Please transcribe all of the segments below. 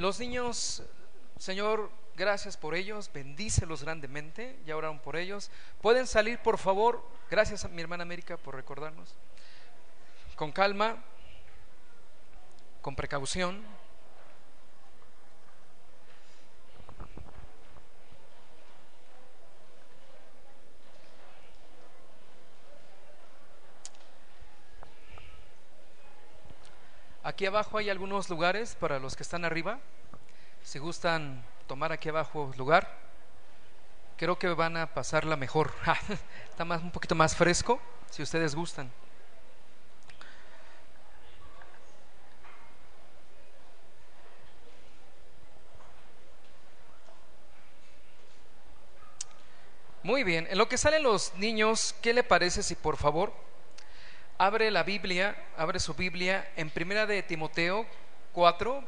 Los niños, Señor, gracias por ellos, bendícelos grandemente, ya oraron por ellos. Pueden salir, por favor, gracias a mi hermana América por recordarnos, con calma, con precaución. Aquí abajo hay algunos lugares para los que están arriba. Si gustan tomar aquí abajo lugar, creo que van a pasarla mejor. Está más, un poquito más fresco, si ustedes gustan. Muy bien, en lo que salen los niños, ¿qué le parece si por favor abre la Biblia, abre su Biblia en Primera de Timoteo 4,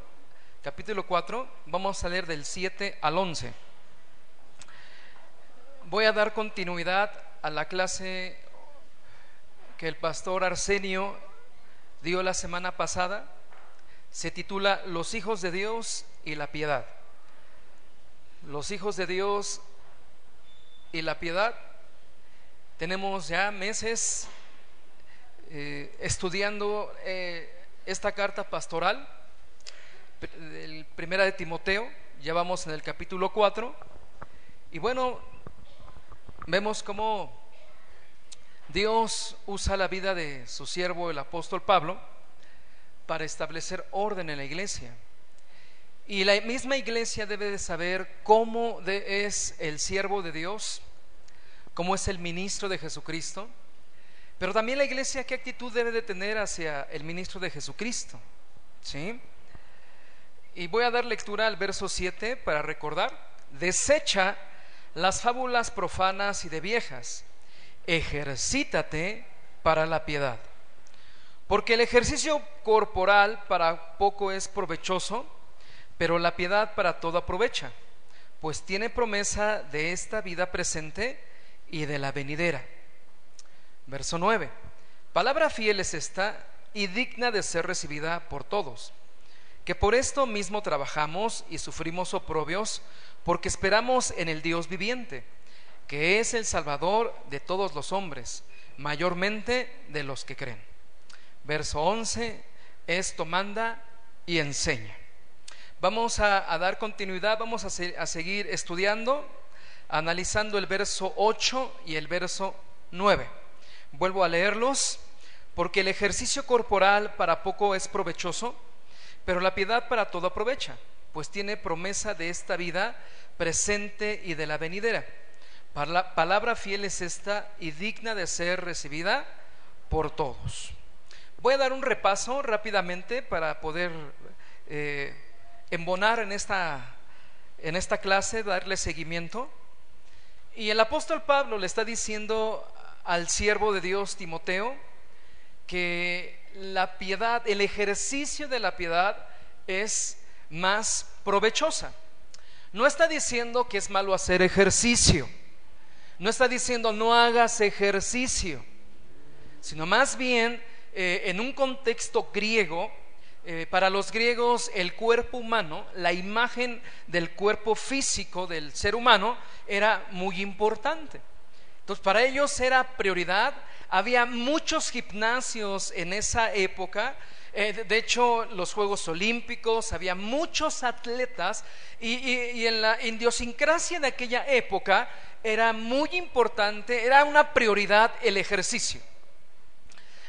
capítulo 4, vamos a leer del 7 al 11. Voy a dar continuidad a la clase que el pastor Arsenio dio la semana pasada. Se titula Los hijos de Dios y la piedad. Los hijos de Dios y la piedad. Tenemos ya meses eh, estudiando eh, esta carta pastoral, el primera de Timoteo, ya vamos en el capítulo 4, y bueno, vemos cómo Dios usa la vida de su siervo, el apóstol Pablo, para establecer orden en la iglesia. Y la misma iglesia debe de saber cómo es el siervo de Dios, cómo es el ministro de Jesucristo, pero también la iglesia, ¿qué actitud debe de tener hacia el ministro de Jesucristo? ¿Sí? Y voy a dar lectura al verso 7 para recordar. Desecha las fábulas profanas y de viejas. Ejercítate para la piedad. Porque el ejercicio corporal para poco es provechoso, pero la piedad para todo aprovecha, pues tiene promesa de esta vida presente y de la venidera. Verso 9. Palabra fiel es esta y digna de ser recibida por todos, que por esto mismo trabajamos y sufrimos oprobios, porque esperamos en el Dios viviente, que es el Salvador de todos los hombres, mayormente de los que creen. Verso 11. Esto manda y enseña. Vamos a, dar continuidad, vamos a, a seguir estudiando, analizando el verso 8 y el verso 9. Vuelvo a leerlos, porque el ejercicio corporal para poco es provechoso, pero la piedad para todo aprovecha, pues tiene promesa de esta vida presente y de la venidera. La palabra fiel es esta y digna de ser recibida por todos. Voy a dar un repaso rápidamente para poder eh, embonar en esta, en esta clase, darle seguimiento. Y el apóstol Pablo le está diciendo al siervo de Dios Timoteo que la piedad, el ejercicio de la piedad es más provechosa. No está diciendo que es malo hacer ejercicio. No está diciendo no hagas ejercicio. Sino más bien eh, en un contexto griego, eh, para los griegos el cuerpo humano, la imagen del cuerpo físico del ser humano era muy importante. Entonces, para ellos era prioridad. Había muchos gimnasios en esa época. Eh, de hecho, los Juegos Olímpicos, había muchos atletas y, en la idiosincrasia de aquella época era muy importante, era una prioridad el ejercicio.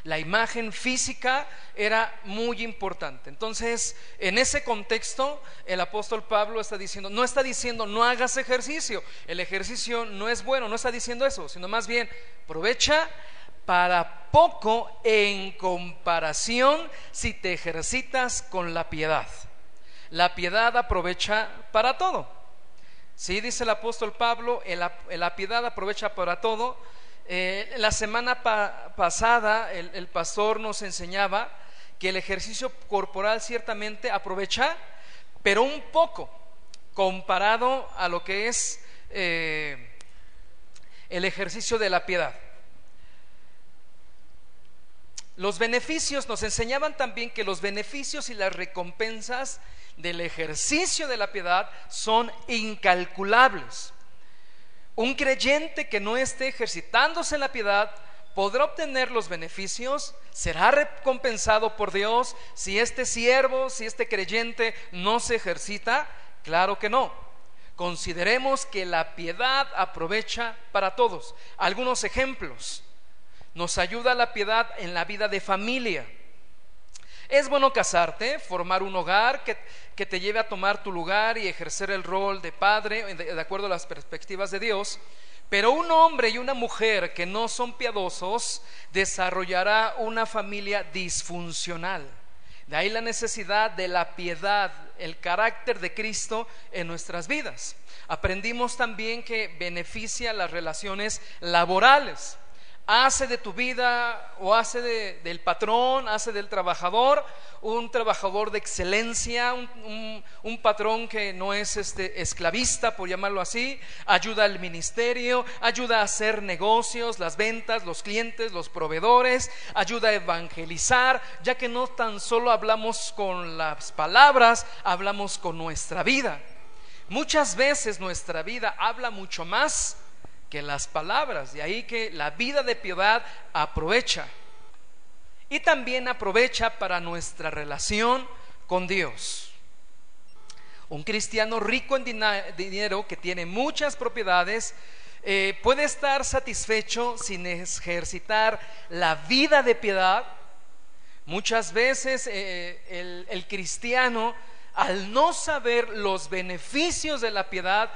La imagen física era muy importante. Entonces, en ese contexto, el apóstol Pablo está diciendo, no está diciendo no hagas ejercicio, el ejercicio no es bueno, no está diciendo eso, sino más bien aprovecha para poco en comparación si te ejercitas con la piedad. La piedad aprovecha para todo. Sí, dice el apóstol Pablo, la piedad aprovecha para todo eh, la semana pasada el, pastor nos enseñaba que el ejercicio corporal ciertamente aprovecha, pero un poco comparado a lo que es eh, el ejercicio de la piedad. Los beneficios nos enseñaban también que los beneficios y las recompensas del ejercicio de la piedad son incalculables. Un creyente que no esté ejercitándose en la piedad podrá obtener los beneficios, será recompensado por Dios si este siervo, si este creyente no se ejercita. Claro que no. Consideremos que la piedad aprovecha para todos. Algunos ejemplos. Nos ayuda la piedad en la vida de familia. Es bueno casarte, formar un hogar que, que, te lleve a tomar tu lugar y ejercer el rol de padre de, de acuerdo a las perspectivas de Dios. Pero un hombre y una mujer que no son piadosos desarrollará una familia disfuncional. De ahí la necesidad de la piedad, el carácter de Cristo en nuestras vidas. Aprendimos también que beneficia las relaciones laborales hace de tu vida o hace del patrón, hace del trabajador un trabajador de excelencia, un, patrón que no es este, esclavista, por llamarlo así, ayuda al ministerio, ayuda a hacer negocios, las ventas, los clientes, los proveedores, ayuda a evangelizar, ya que no tan solo hablamos con las palabras, hablamos con nuestra vida. Muchas veces nuestra vida habla mucho más que las palabras. De ahí que la vida de piedad aprovecha. Y también aprovecha para nuestra relación con Dios. Un cristiano rico en dinero que tiene muchas propiedades eh, puede estar satisfecho sin ejercitar la vida de piedad. Muchas veces eh, el, el cristiano, al no saber los beneficios de la piedad,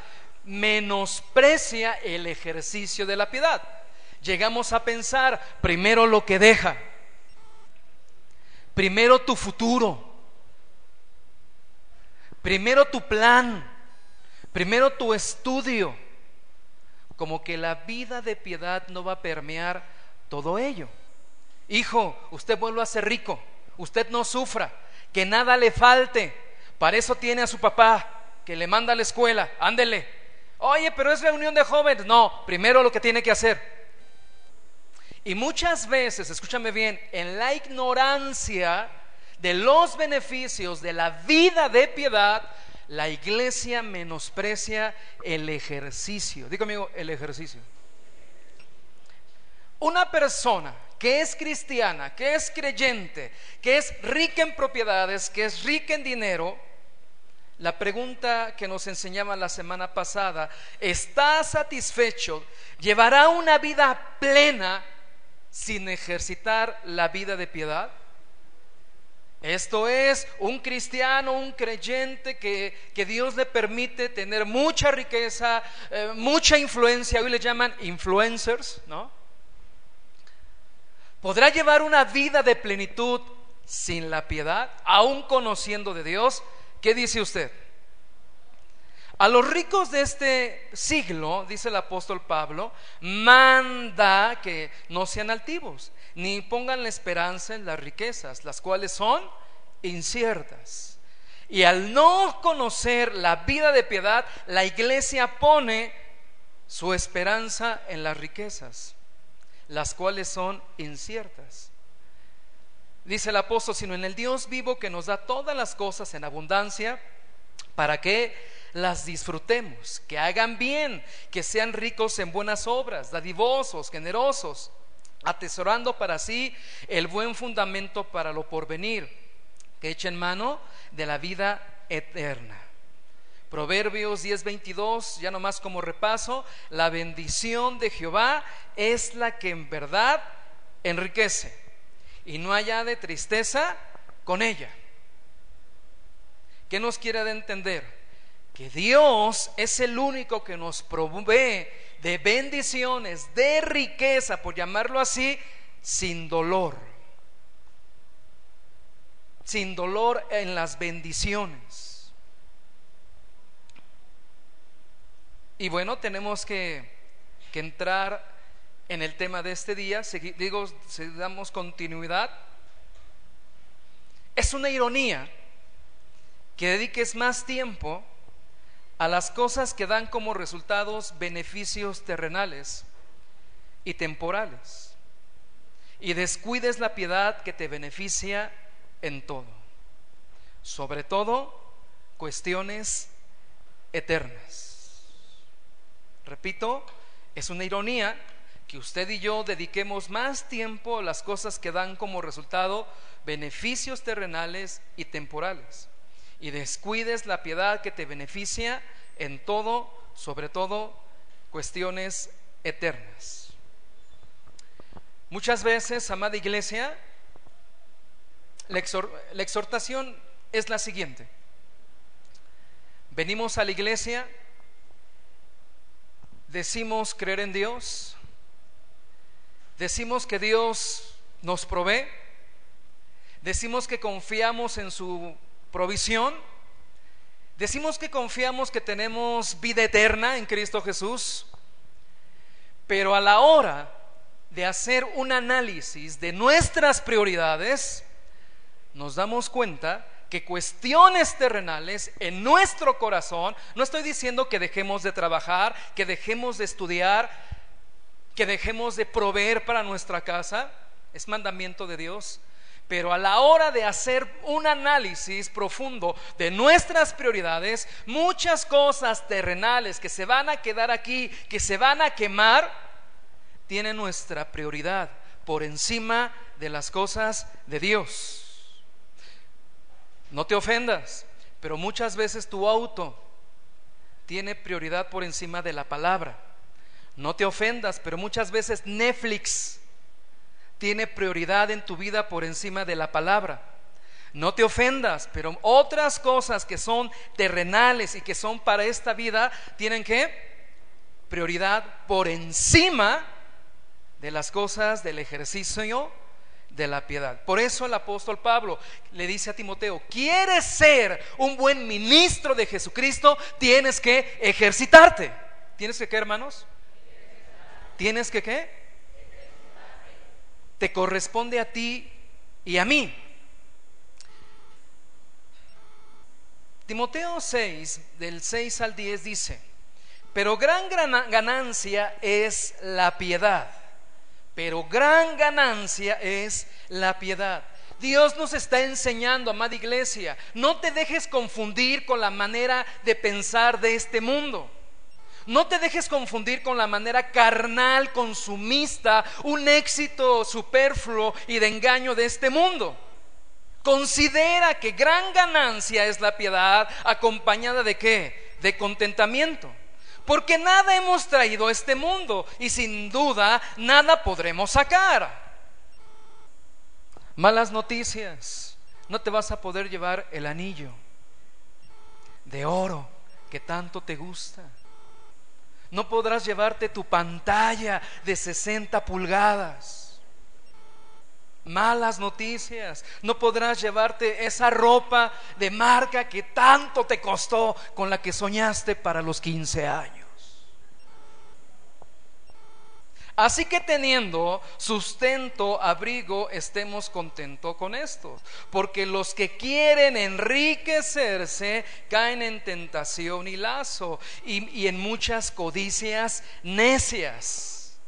menosprecia el ejercicio de la piedad. Llegamos a pensar primero lo que deja, primero tu futuro, primero tu plan, primero tu estudio, como que la vida de piedad no va a permear todo ello. Hijo, usted vuelva a ser rico, usted no sufra, que nada le falte, para eso tiene a su papá, que le manda a la escuela, ándele, Oye, pero es reunión de jóvenes. No, primero lo que tiene que hacer. Y muchas veces, escúchame bien, en la ignorancia de los beneficios de la vida de piedad, la iglesia menosprecia el ejercicio. Digo amigo, el ejercicio. Una persona que es cristiana, que es creyente, que es rica en propiedades, que es rica en dinero, la pregunta que nos enseñaba la semana pasada, ¿está satisfecho? ¿Llevará una vida plena sin ejercitar la vida de piedad? Esto es un cristiano, un creyente que, Dios le permite tener mucha riqueza, eh, mucha influencia, hoy le llaman influencers, ¿no? ¿Podrá llevar una vida de plenitud sin la piedad, aún conociendo de Dios? ¿Qué dice usted? A los ricos de este siglo, dice el apóstol Pablo, manda que no sean altivos, ni pongan la esperanza en las riquezas, las cuales son inciertas. Y al no conocer la vida de piedad, la iglesia pone su esperanza en las riquezas, las cuales son inciertas. Dice el apóstol, sino en el Dios vivo que nos da todas las cosas en abundancia, para que las disfrutemos, que hagan bien, que sean ricos en buenas obras, dadivosos, generosos, atesorando para sí el buen fundamento para lo porvenir, que echen mano de la vida eterna. Proverbios 10:22, ya nomás como repaso, la bendición de Jehová es la que en verdad enriquece y no haya de tristeza con ella. ¿Qué nos quiere de entender? Que Dios es el único que nos provee de bendiciones, de riqueza, por llamarlo así, sin dolor. Sin dolor en las bendiciones. Y bueno, tenemos que, que entrar en el tema de este día, digo, si damos continuidad, es una ironía que dediques más tiempo a las cosas que dan como resultados beneficios terrenales y temporales y descuides la piedad que te beneficia en todo, sobre todo cuestiones eternas. Repito, es una ironía que usted y yo dediquemos más tiempo a las cosas que dan como resultado beneficios terrenales y temporales y descuides la piedad que te beneficia en todo, sobre todo cuestiones eternas. Muchas veces, amada iglesia, la, exhortación es la siguiente. Venimos a la iglesia decimos creer en Dios, decimos que Dios nos provee, decimos que confiamos en su provisión, decimos que confiamos que tenemos vida eterna en Cristo Jesús, pero a la hora de hacer un análisis de nuestras prioridades, nos damos cuenta que cuestiones terrenales en nuestro corazón, no estoy diciendo que dejemos de trabajar, que dejemos de estudiar, que dejemos de proveer para nuestra casa, es mandamiento de Dios, pero a la hora de hacer un análisis profundo de nuestras prioridades, muchas cosas terrenales que se van a quedar aquí, que se van a quemar, tienen nuestra prioridad por encima de las cosas de Dios. No te ofendas, pero muchas veces tu auto tiene prioridad por encima de la palabra. No te ofendas, pero muchas veces Netflix tiene prioridad en tu vida por encima de la palabra. No te ofendas, pero otras cosas que son terrenales y que son para esta vida tienen que prioridad por encima de las cosas del ejercicio de la piedad. Por eso el apóstol Pablo le dice a Timoteo, ¿quieres ser un buen ministro de Jesucristo? Tienes que ejercitarte. ¿Tienes que qué, hermanos? ¿Tienes que qué? Te corresponde a ti y a mí. Timoteo 6, del 6 al 10 dice, pero gran ganancia es la piedad pero gran ganancia es la piedad. Dios nos está enseñando, amada iglesia, no te dejes confundir con la manera de pensar de este mundo. No te dejes confundir con la manera carnal, consumista, un éxito superfluo y de engaño de este mundo. Considera que gran ganancia es la piedad acompañada de qué? De contentamiento porque nada hemos traído a este mundo y sin duda nada podremos sacar. Malas noticias, no te vas a poder llevar el anillo de oro que tanto te gusta. No podrás llevarte tu pantalla de 60 pulgadas. Malas noticias. No podrás llevarte esa ropa de marca que tanto te costó con la que soñaste para los 15 años. Así que teniendo sustento, abrigo, estemos contentos con esto. Porque los que quieren enriquecerse caen en tentación y lazo y, y en muchas codicias necias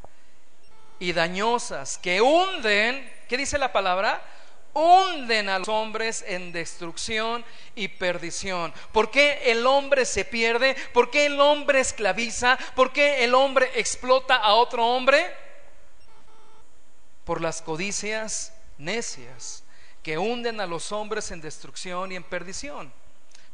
y dañosas que hunden, ¿qué dice la palabra? Hunden a los hombres en destrucción y perdición. ¿Por qué el hombre se pierde? ¿Por qué el hombre esclaviza? ¿Por qué el hombre explota a otro hombre? Por las codicias necias que hunden a los hombres en destrucción y en perdición.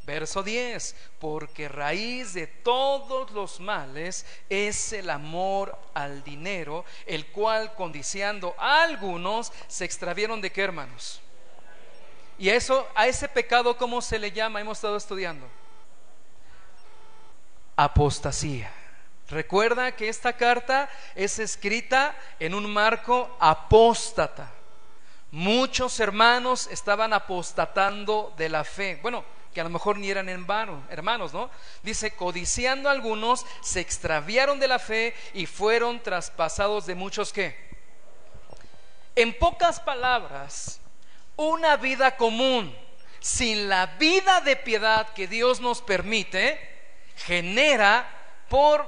Verso 10, porque raíz de todos los males es el amor al dinero, el cual condiciando a algunos se extravieron de qué hermanos. Y eso, a ese pecado, ¿cómo se le llama? Hemos estado estudiando. Apostasía. Recuerda que esta carta es escrita en un marco apóstata. Muchos hermanos estaban apostatando de la fe. Bueno, que a lo mejor ni eran hermanos, ¿no? Dice, codiciando algunos, se extraviaron de la fe y fueron traspasados de muchos que. En pocas palabras, una vida común sin la vida de piedad que Dios nos permite, genera por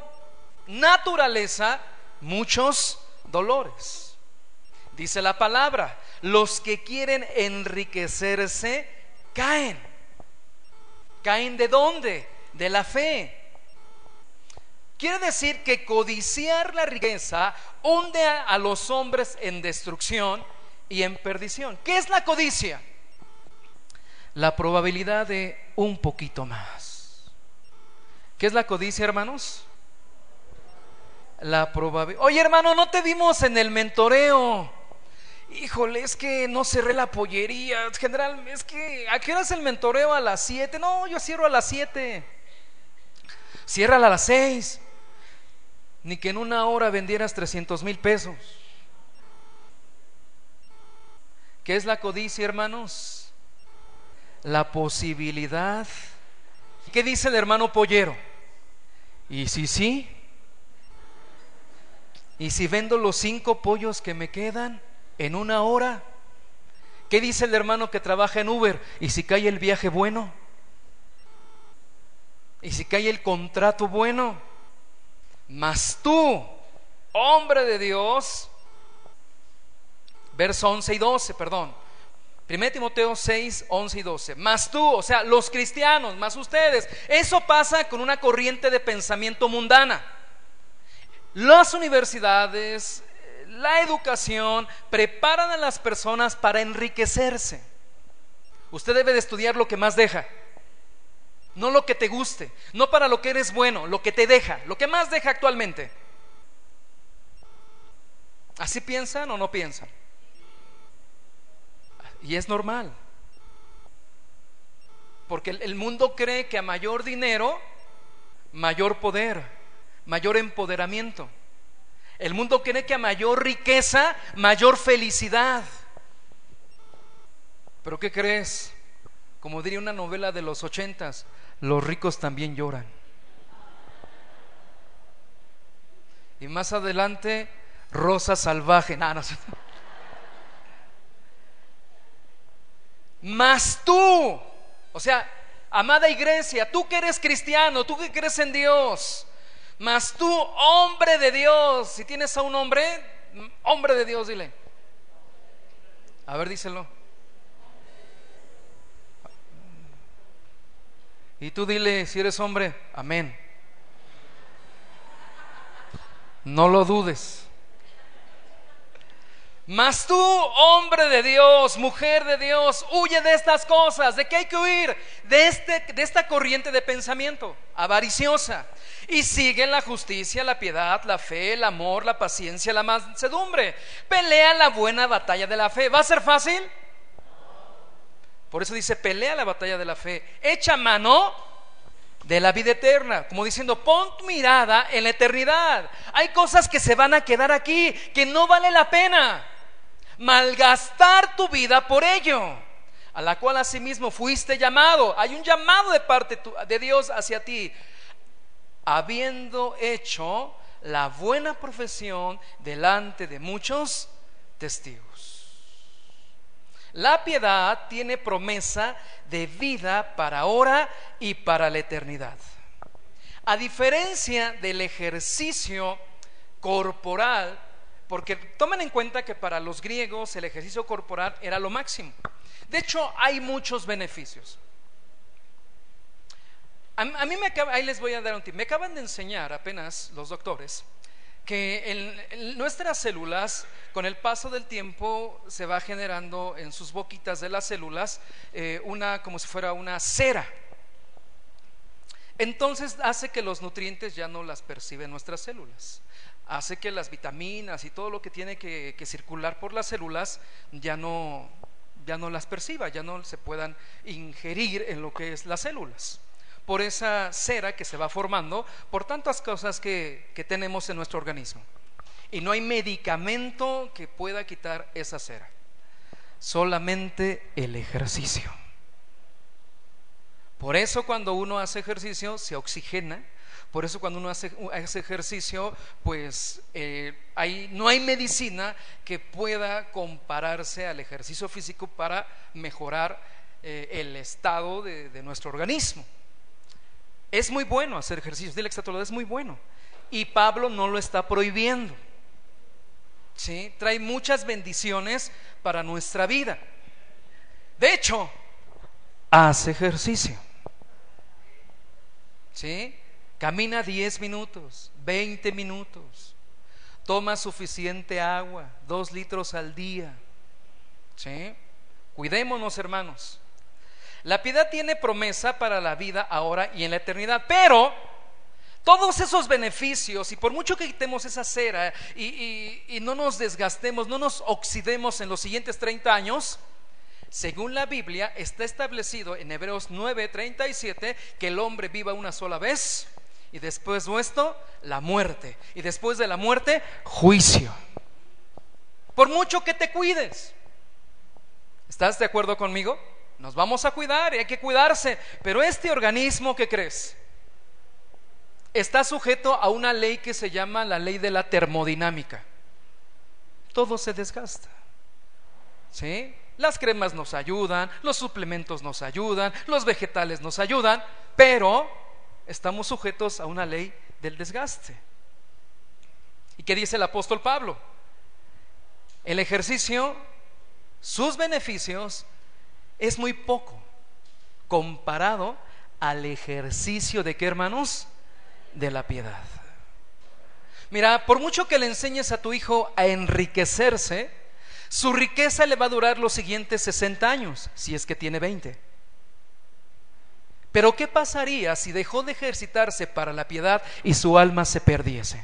naturaleza muchos dolores. Dice la palabra, los que quieren enriquecerse caen ¿Caen de dónde? De la fe. Quiere decir que codiciar la riqueza hunde a los hombres en destrucción y en perdición. ¿Qué es la codicia? La probabilidad de un poquito más. ¿Qué es la codicia, hermanos? La probabilidad. Oye, hermano, no te vimos en el mentoreo. Híjole, es que no cerré la pollería. General, es que ¿a qué hora es el mentoreo? A las 7. No, yo cierro a las 7. Cierra a las 6. Ni que en una hora vendieras 300 mil pesos. ¿Qué es la codicia, hermanos? La posibilidad. ¿Qué dice el hermano pollero? ¿Y si sí? ¿Y si vendo los cinco pollos que me quedan en una hora? ¿Qué dice el hermano que trabaja en Uber? ¿Y si cae el viaje bueno? ¿Y si cae el contrato bueno? Mas tú, hombre de Dios, verso 11 y 12, perdón. 1 Timoteo 6, 11 y 12. Más tú, o sea, los cristianos, más ustedes. Eso pasa con una corriente de pensamiento mundana. Las universidades, la educación, preparan a las personas para enriquecerse. Usted debe de estudiar lo que más deja, no lo que te guste, no para lo que eres bueno, lo que te deja, lo que más deja actualmente. ¿Así piensan o no piensan? Y es normal. Porque el mundo cree que a mayor dinero, mayor poder, mayor empoderamiento. El mundo cree que a mayor riqueza, mayor felicidad. Pero ¿qué crees? Como diría una novela de los ochentas, los ricos también lloran. Y más adelante, Rosa Salvaje. No, Mas tú, o sea, amada iglesia, tú que eres cristiano, tú que crees en Dios, mas tú, hombre de Dios, si tienes a un hombre, hombre de Dios, dile. A ver, díselo. Y tú dile, si eres hombre, amén. No lo dudes. Mas tú, hombre de Dios, mujer de Dios, huye de estas cosas. ¿De qué hay que huir? De, este, de esta corriente de pensamiento avariciosa. Y sigue la justicia, la piedad, la fe, el amor, la paciencia, la mansedumbre. Pelea la buena batalla de la fe. ¿Va a ser fácil? Por eso dice, pelea la batalla de la fe. Echa mano de la vida eterna, como diciendo, pon tu mirada en la eternidad. Hay cosas que se van a quedar aquí, que no vale la pena malgastar tu vida por ello, a la cual asimismo fuiste llamado. Hay un llamado de parte de Dios hacia ti, habiendo hecho la buena profesión delante de muchos testigos. La piedad tiene promesa de vida para ahora y para la eternidad. A diferencia del ejercicio corporal porque tomen en cuenta que para los griegos el ejercicio corporal era lo máximo. De hecho, hay muchos beneficios. A, mí me acaba, ahí les voy a dar un tip. Me acaban de enseñar apenas los doctores que nuestras células, con el paso del tiempo, se va generando en sus boquitas de las células eh, una, como si fuera una cera. Entonces hace que los nutrientes ya no las perciben nuestras células hace que las vitaminas y todo lo que tiene que, circular por las células ya no, ya no las perciba, ya no se puedan ingerir en lo que es las células. Por esa cera que se va formando, por tantas cosas que, que tenemos en nuestro organismo. Y no hay medicamento que pueda quitar esa cera, solamente el ejercicio. Por eso cuando uno hace ejercicio se oxigena, por eso cuando uno hace, ejercicio, pues eh, no hay medicina que pueda compararse al ejercicio físico para mejorar eh, el estado de, nuestro organismo. Es muy bueno hacer ejercicio, dile que es muy bueno. Y Pablo no lo está prohibiendo. ¿sí? Trae muchas bendiciones para nuestra vida. De hecho, hace ejercicio. ¿sí? Camina 10 minutos, 20 minutos. Toma suficiente agua, dos litros al día. Cuidémonos, hermanos. La piedad tiene promesa para la vida ahora y en la eternidad, pero todos esos beneficios, y por mucho que quitemos esa cera y, y, no nos desgastemos, no nos oxidemos en los siguientes 30 años, según la Biblia está establecido en Hebreos 9:37 que el hombre viva una sola vez y después de esto, la muerte. Y después de la muerte, juicio. Por mucho que te cuides. ¿Estás de acuerdo conmigo? Nos vamos a cuidar y hay que cuidarse. Pero este organismo, ¿qué crees? Está sujeto a una ley que se llama la ley de la termodinámica. Todo se desgasta. ¿Sí? Las cremas nos ayudan, los suplementos nos ayudan, los vegetales nos ayudan, pero estamos sujetos a una ley del desgaste. ¿Y qué dice el apóstol Pablo? El ejercicio, sus beneficios, es muy poco comparado al ejercicio de qué hermanos? De la piedad. Mira, por mucho que le enseñes a tu hijo a enriquecerse, su riqueza le va a durar los siguientes 60 años, si es que tiene 20. Pero ¿qué pasaría si dejó de ejercitarse para la piedad y su alma se perdiese?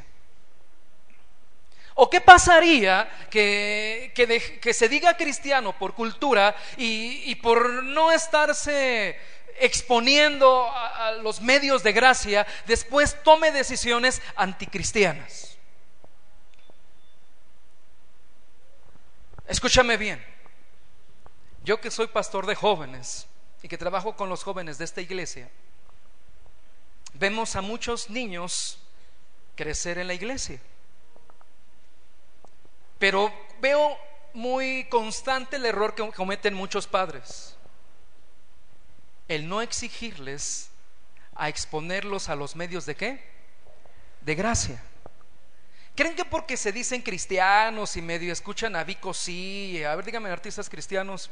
¿O qué pasaría que, que, se diga cristiano por cultura y, por no estarse exponiendo a los medios de gracia, después tome decisiones anticristianas? Escúchame bien, yo que soy pastor de jóvenes, y que trabajo con los jóvenes de esta iglesia, vemos a muchos niños crecer en la iglesia. Pero veo muy constante el error que cometen muchos padres. El no exigirles a exponerlos a los medios de qué? De gracia. ¿Creen que porque se dicen cristianos y medio escuchan a Vico sí? A ver, díganme artistas cristianos.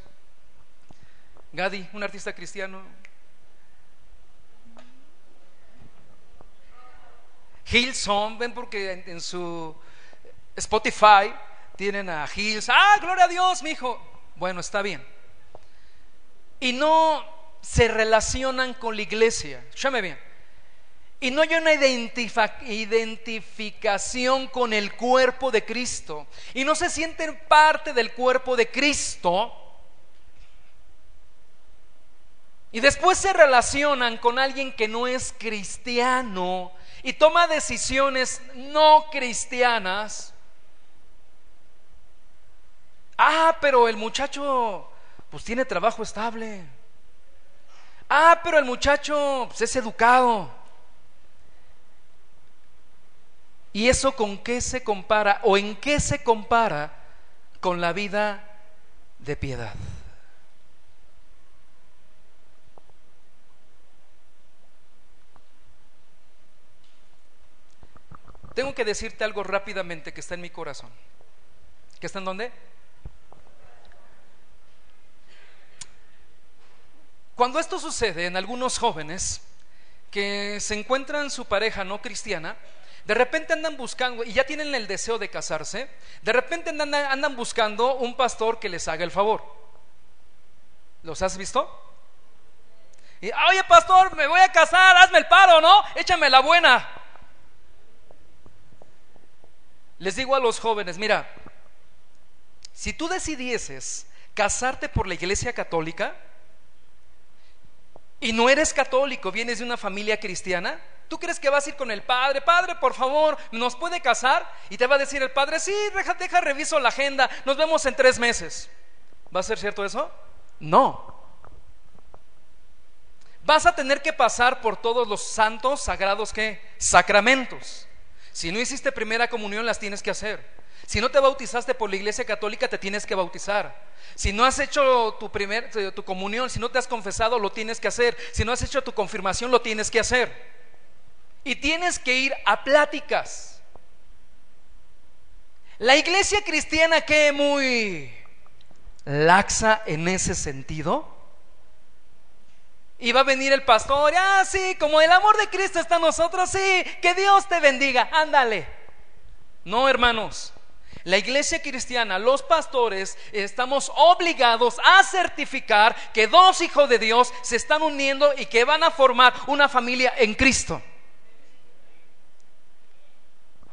Gadi, un artista cristiano. Hillsong, ven porque en, su Spotify tienen a Hills. Ah, gloria a Dios, mi hijo. Bueno, está bien. Y no se relacionan con la iglesia. Escúchame bien. Y no hay una identificación con el cuerpo de Cristo. Y no se sienten parte del cuerpo de Cristo Y después se relacionan con alguien que no es cristiano y toma decisiones no cristianas. Ah, pero el muchacho pues tiene trabajo estable. Ah, pero el muchacho pues, es educado. ¿Y eso con qué se compara o en qué se compara con la vida de piedad? Tengo que decirte algo rápidamente que está en mi corazón. ¿Que está en dónde? Cuando esto sucede en algunos jóvenes que se encuentran su pareja no cristiana, de repente andan buscando, y ya tienen el deseo de casarse, de repente andan, andan buscando un pastor que les haga el favor. ¿Los has visto? Y, oye pastor, me voy a casar, hazme el paro, ¿no? Échame la buena. Les digo a los jóvenes, mira, si tú decidieses casarte por la iglesia católica y no eres católico, vienes de una familia cristiana, ¿tú crees que vas a ir con el padre? Padre, por favor, ¿nos puede casar? Y te va a decir el padre, sí, deja, deja reviso la agenda, nos vemos en tres meses. ¿Va a ser cierto eso? No. Vas a tener que pasar por todos los santos, sagrados, ¿qué? Sacramentos. Si no hiciste primera comunión, las tienes que hacer. Si no te bautizaste por la iglesia católica, te tienes que bautizar. Si no has hecho tu, primer, tu comunión, si no te has confesado, lo tienes que hacer. Si no has hecho tu confirmación, lo tienes que hacer. Y tienes que ir a pláticas. La iglesia cristiana que muy laxa en ese sentido. Y va a venir el pastor, ah, sí, como el amor de Cristo está en nosotros, sí, que Dios te bendiga, ándale. No, hermanos, la iglesia cristiana, los pastores, estamos obligados a certificar que dos hijos de Dios se están uniendo y que van a formar una familia en Cristo.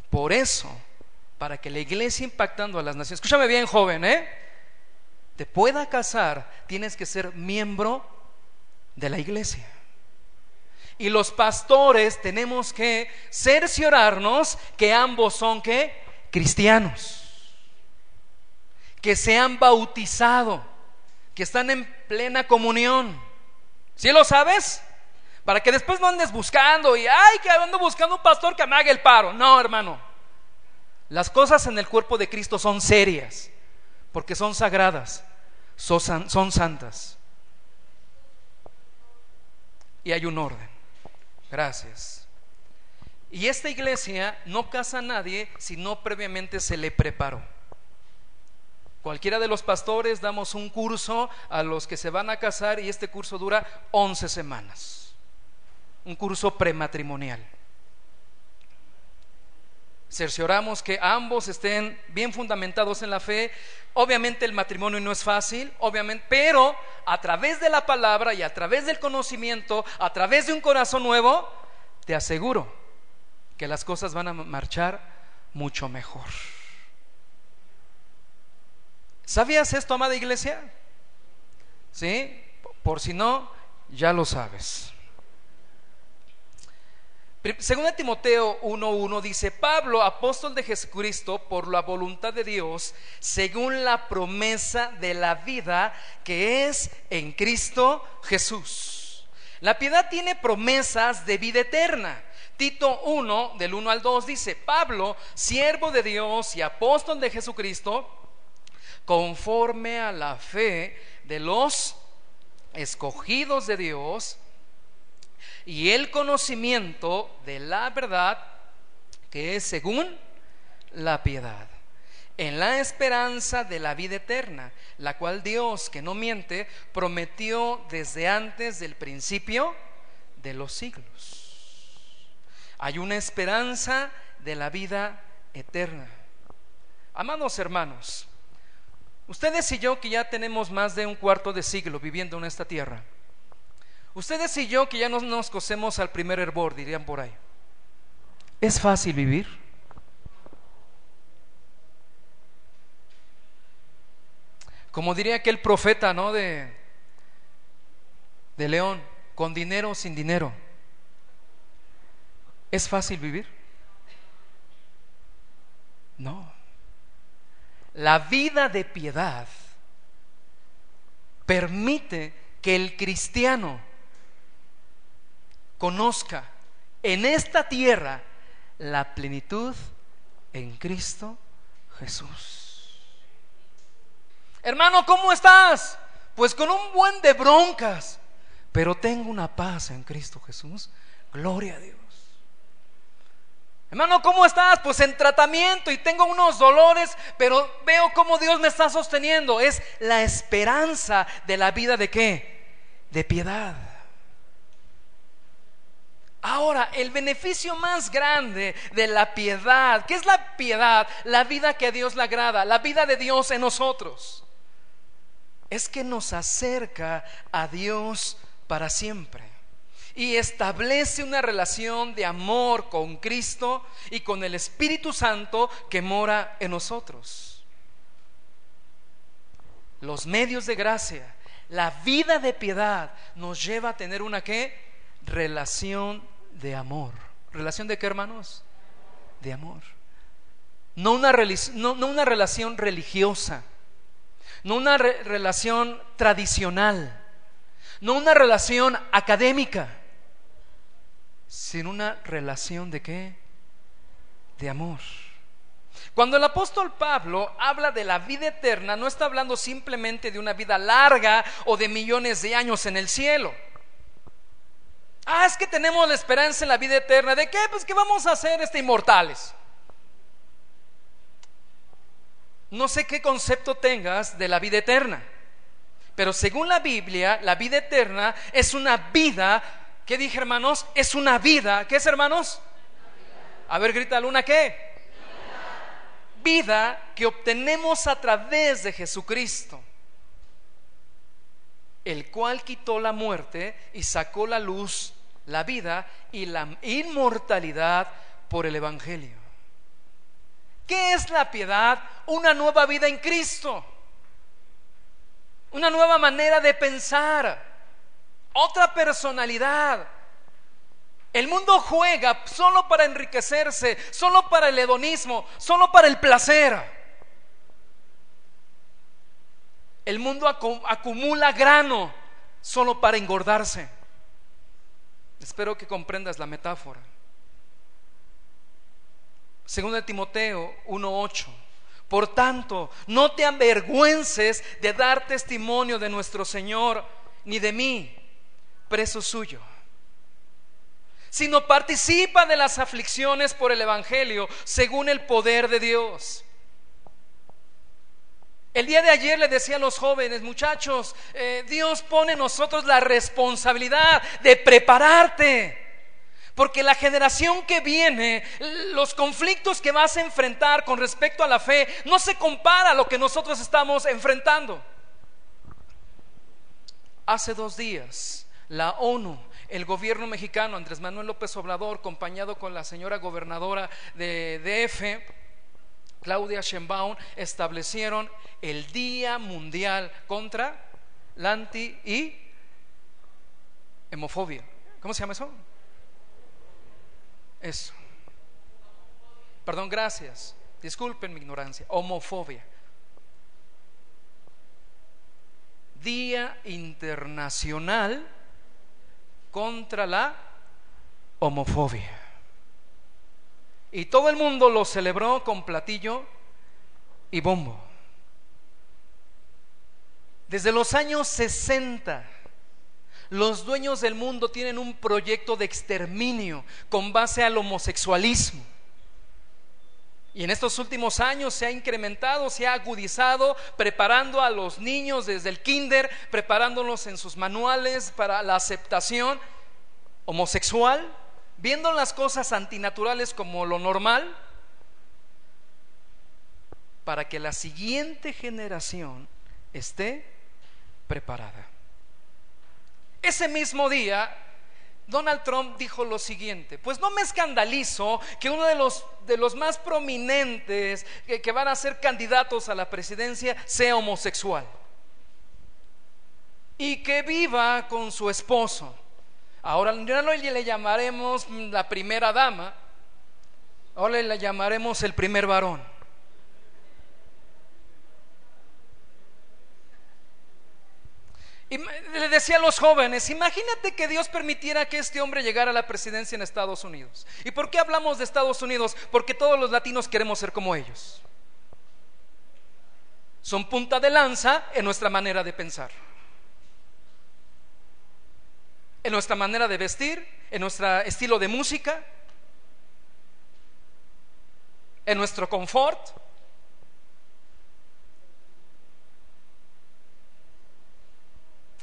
Por eso, para que la iglesia impactando a las naciones, escúchame bien joven, ¿eh? Te pueda casar, tienes que ser miembro de la iglesia. Y los pastores tenemos que cerciorarnos que ambos son que cristianos, que se han bautizado, que están en plena comunión. ¿Sí lo sabes? Para que después no andes buscando y, ay, que ando buscando un pastor que me haga el paro. No, hermano. Las cosas en el cuerpo de Cristo son serias, porque son sagradas, son, son santas. Y hay un orden. Gracias. Y esta iglesia no casa a nadie si no previamente se le preparó. Cualquiera de los pastores damos un curso a los que se van a casar y este curso dura 11 semanas. Un curso prematrimonial. Cercioramos que ambos estén bien fundamentados en la fe. Obviamente el matrimonio no es fácil, obviamente, pero a través de la palabra y a través del conocimiento, a través de un corazón nuevo, te aseguro que las cosas van a marchar mucho mejor. ¿Sabías esto, amada iglesia? ¿Sí? Por si no, ya lo sabes. Según Timoteo 1.1 dice, Pablo, apóstol de Jesucristo, por la voluntad de Dios, según la promesa de la vida que es en Cristo Jesús. La piedad tiene promesas de vida eterna. Tito 1, del 1 al 2 dice, Pablo, siervo de Dios y apóstol de Jesucristo, conforme a la fe de los escogidos de Dios y el conocimiento de la verdad que es según la piedad, en la esperanza de la vida eterna, la cual Dios, que no miente, prometió desde antes del principio de los siglos. Hay una esperanza de la vida eterna. Amados hermanos, ustedes y yo que ya tenemos más de un cuarto de siglo viviendo en esta tierra, ustedes y yo que ya no nos cosemos al primer hervor, dirían por ahí, ¿es fácil vivir? Como diría aquel profeta, ¿no? De, de León, con dinero o sin dinero. ¿Es fácil vivir? No. La vida de piedad permite que el cristiano conozca en esta tierra la plenitud en Cristo Jesús. Hermano, ¿cómo estás? Pues con un buen de broncas, pero tengo una paz en Cristo Jesús. Gloria a Dios. Hermano, ¿cómo estás? Pues en tratamiento y tengo unos dolores, pero veo cómo Dios me está sosteniendo. Es la esperanza de la vida de qué? De piedad. Ahora, el beneficio más grande de la piedad, ¿qué es la piedad? La vida que a Dios le agrada, la vida de Dios en nosotros. Es que nos acerca a Dios para siempre y establece una relación de amor con Cristo y con el Espíritu Santo que mora en nosotros. Los medios de gracia, la vida de piedad nos lleva a tener una qué? Relación de amor. ¿Relación de qué, hermanos? De amor. No una, no, una relación religiosa, no una relación tradicional, no una relación académica sin una relación de qué? De amor. Cuando el apóstol Pablo habla de la vida eterna, no está hablando simplemente de una vida larga o de millones de años en el cielo. Ah, es que tenemos la esperanza en la vida eterna. ¿De qué? Pues que vamos a ser este inmortales. No sé qué concepto tengas de la vida eterna. Pero según la Biblia, la vida eterna es una vida, ¿qué dije hermanos? Es una vida, ¿qué es hermanos? A ver, grita Luna, ¿qué? Vida que obtenemos a través de Jesucristo, el cual quitó la muerte y sacó la luz, la vida y la inmortalidad por el Evangelio. ¿Qué es la piedad? Una nueva vida en Cristo una nueva manera de pensar, otra personalidad. El mundo juega solo para enriquecerse, solo para el hedonismo, solo para el placer. El mundo acumula grano solo para engordarse. Espero que comprendas la metáfora. Segundo de Timoteo 1:8. Por tanto, no te avergüences de dar testimonio de nuestro Señor, ni de mí, preso suyo, sino participa de las aflicciones por el Evangelio según el poder de Dios. El día de ayer le decía a los jóvenes, muchachos, eh, Dios pone en nosotros la responsabilidad de prepararte porque la generación que viene, los conflictos que vas a enfrentar con respecto a la fe, no se compara a lo que nosotros estamos enfrentando. Hace dos días, la ONU, el gobierno mexicano, Andrés Manuel López Obrador, acompañado con la señora gobernadora de DF, Claudia Sheinbaum, establecieron el Día Mundial contra la anti y hemofobia. ¿Cómo se llama eso? Eso. Perdón, gracias. Disculpen mi ignorancia. Homofobia. Día Internacional contra la homofobia. Y todo el mundo lo celebró con platillo y bombo. Desde los años 60 los dueños del mundo tienen un proyecto de exterminio con base al homosexualismo. Y en estos últimos años se ha incrementado, se ha agudizado, preparando a los niños desde el kinder, preparándolos en sus manuales para la aceptación homosexual, viendo las cosas antinaturales como lo normal, para que la siguiente generación esté preparada. Ese mismo día, Donald Trump dijo lo siguiente, pues no me escandalizo que uno de los, de los más prominentes que, que van a ser candidatos a la presidencia sea homosexual y que viva con su esposo. Ahora ya no le llamaremos la primera dama, ahora le llamaremos el primer varón. Y le decía a los jóvenes, imagínate que Dios permitiera que este hombre llegara a la presidencia en Estados Unidos. ¿Y por qué hablamos de Estados Unidos? Porque todos los latinos queremos ser como ellos. Son punta de lanza en nuestra manera de pensar, en nuestra manera de vestir, en nuestro estilo de música, en nuestro confort.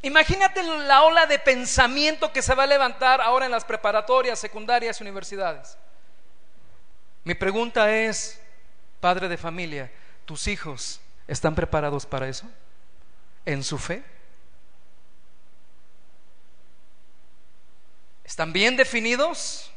Imagínate la ola de pensamiento que se va a levantar ahora en las preparatorias, secundarias y universidades. Mi pregunta es, padre de familia, ¿tus hijos están preparados para eso? ¿En su fe? ¿Están bien definidos?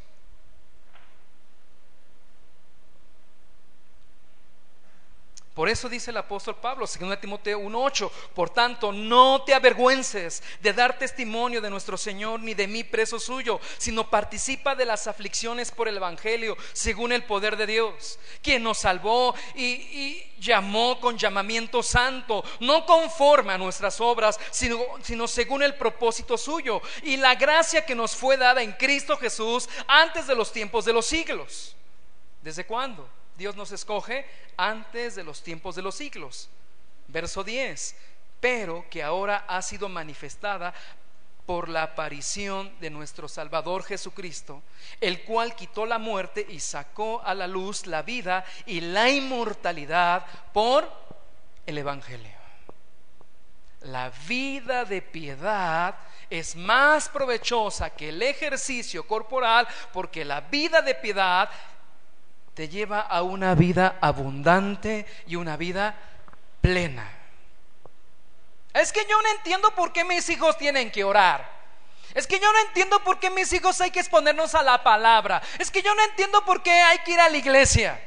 Por eso dice el apóstol Pablo, 2 Timoteo 1:8, por tanto, no te avergüences de dar testimonio de nuestro Señor ni de mí preso suyo, sino participa de las aflicciones por el Evangelio, según el poder de Dios, quien nos salvó y, llamó con llamamiento santo, no conforme a nuestras obras, sino, sino según el propósito suyo y la gracia que nos fue dada en Cristo Jesús antes de los tiempos de los siglos. ¿Desde cuándo? Dios nos escoge antes de los tiempos de los siglos. Verso 10, pero que ahora ha sido manifestada por la aparición de nuestro Salvador Jesucristo, el cual quitó la muerte y sacó a la luz la vida y la inmortalidad por el Evangelio. la vida de piedad es más provechosa que el ejercicio corporal porque la vida de piedad te lleva a una vida abundante y una vida plena. Es que yo no entiendo por qué mis hijos tienen que orar. Es que yo no entiendo por qué mis hijos hay que exponernos a la palabra. Es que yo no entiendo por qué hay que ir a la iglesia.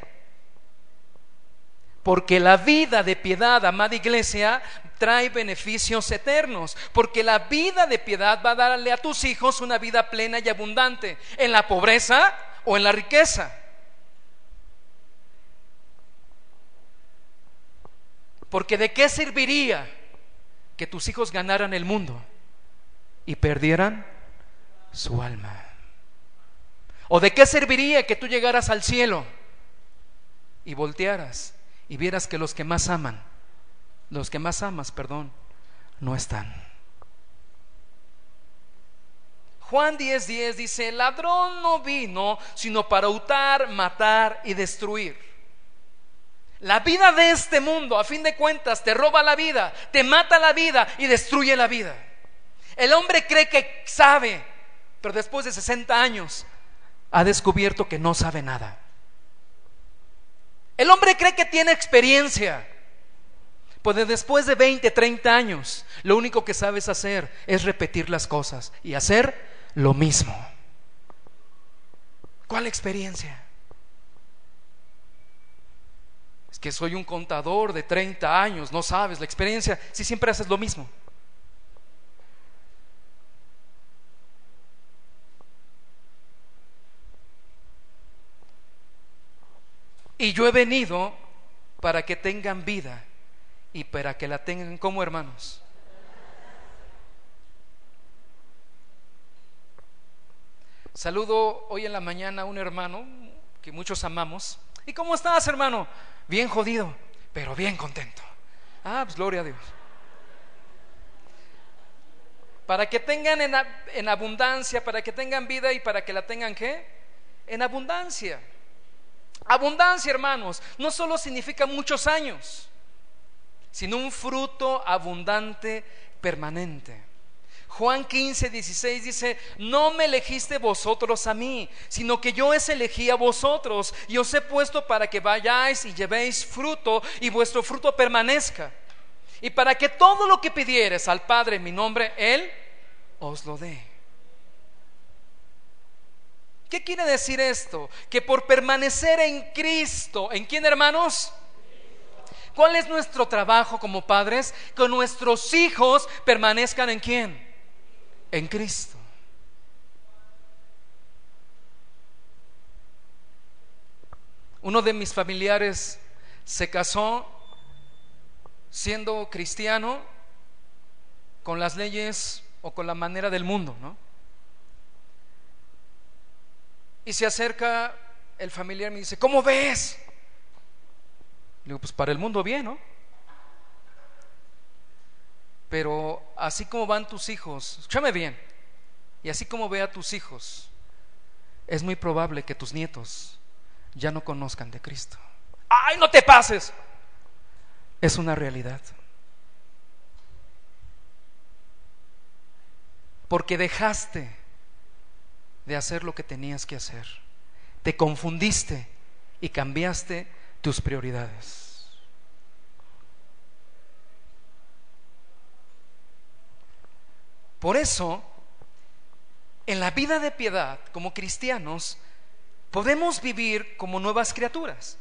Porque la vida de piedad, amada iglesia, trae beneficios eternos. Porque la vida de piedad va a darle a tus hijos una vida plena y abundante. En la pobreza o en la riqueza. Porque de qué serviría que tus hijos ganaran el mundo y perdieran su alma. ¿O de qué serviría que tú llegaras al cielo y voltearas y vieras que los que más aman, los que más amas, perdón, no están? Juan 10:10 dice, el ladrón no vino sino para hurtar, matar y destruir. La vida de este mundo, a fin de cuentas, te roba la vida, te mata la vida y destruye la vida. El hombre cree que sabe, pero después de 60 años ha descubierto que no sabe nada. El hombre cree que tiene experiencia, pues después de 20, 30 años, lo único que sabes hacer es repetir las cosas y hacer lo mismo. ¿Cuál experiencia? Es que soy un contador de 30 años, no sabes la experiencia, si siempre haces lo mismo. Y yo he venido para que tengan vida y para que la tengan como hermanos. Saludo hoy en la mañana a un hermano que muchos amamos. ¿Y cómo estás, hermano? Bien jodido, pero bien contento. Ah, pues gloria a Dios. Para que tengan en, en abundancia, para que tengan vida y para que la tengan qué? En abundancia. Abundancia, hermanos, no solo significa muchos años, sino un fruto abundante permanente. Juan 15, 16 dice, no me elegiste vosotros a mí, sino que yo os elegí a vosotros y os he puesto para que vayáis y llevéis fruto y vuestro fruto permanezca. Y para que todo lo que pidieres al Padre en mi nombre, Él os lo dé. ¿Qué quiere decir esto? Que por permanecer en Cristo, ¿en quién hermanos? ¿Cuál es nuestro trabajo como padres? Que nuestros hijos permanezcan en quién? En Cristo. Uno de mis familiares se casó siendo cristiano con las leyes o con la manera del mundo, ¿no? Y se acerca el familiar y me dice, ¿cómo ves? Le digo, pues para el mundo bien, ¿no? Pero así como van tus hijos, escúchame bien, y así como ve a tus hijos, es muy probable que tus nietos ya no conozcan de Cristo. ¡Ay, no te pases! Es una realidad. Porque dejaste de hacer lo que tenías que hacer. Te confundiste y cambiaste tus prioridades. Por eso, en la vida de piedad, como cristianos, podemos vivir como nuevas criaturas.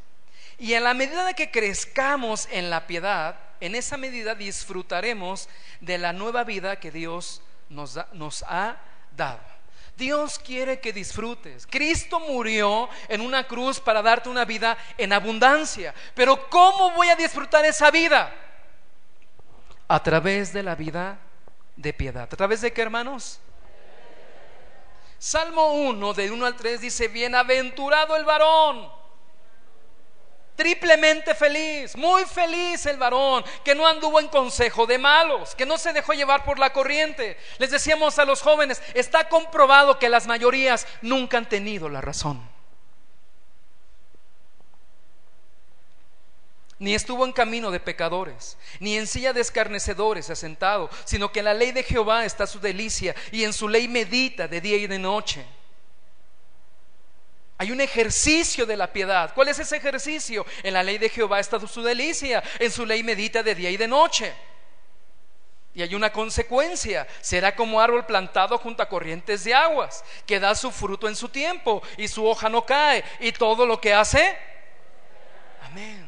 Y en la medida de que crezcamos en la piedad, en esa medida disfrutaremos de la nueva vida que Dios nos, nos ha dado. Dios quiere que disfrutes. Cristo murió en una cruz para darte una vida en abundancia. Pero ¿cómo voy a disfrutar esa vida? A través de la vida de piedad. ¿A través de qué, hermanos? Salmo 1, de 1 al 3 dice, bienaventurado el varón triplemente feliz, muy feliz el varón, que no anduvo en consejo de malos, que no se dejó llevar por la corriente. Les decíamos a los jóvenes, está comprobado que las mayorías nunca han tenido la razón. Ni estuvo en camino de pecadores, ni en silla de escarnecedores asentado, sino que en la ley de Jehová está su delicia, y en su ley medita de día y de noche. Hay un ejercicio de la piedad. ¿Cuál es ese ejercicio? En la ley de Jehová está su delicia, en su ley medita de día y de noche. Y hay una consecuencia. Será como árbol plantado junto a corrientes de aguas, que da su fruto en su tiempo y su hoja no cae. Y todo lo que hace. Amén.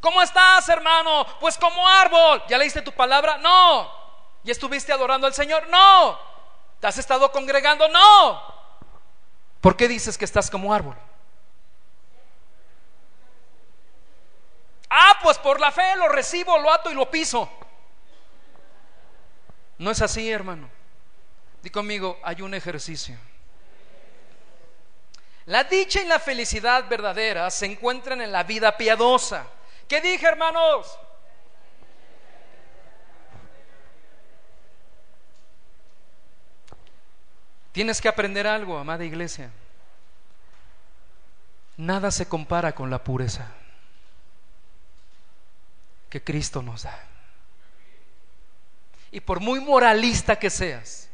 ¿Cómo estás, hermano? Pues como árbol. ¿Ya leíste tu palabra? No. ¿Ya estuviste adorando al Señor? No. ¿Te has estado congregando? No. ¿Por qué dices que estás como árbol? Ah, pues por la fe lo recibo, lo ato y lo piso. No es así, hermano. Di conmigo, hay un ejercicio. La dicha y la felicidad verdadera se encuentran en la vida piadosa. ¿Qué dije, hermanos? Tienes que aprender algo, amada iglesia. Nada se compara con la pureza que Cristo nos da. Y por muy moralista que seas,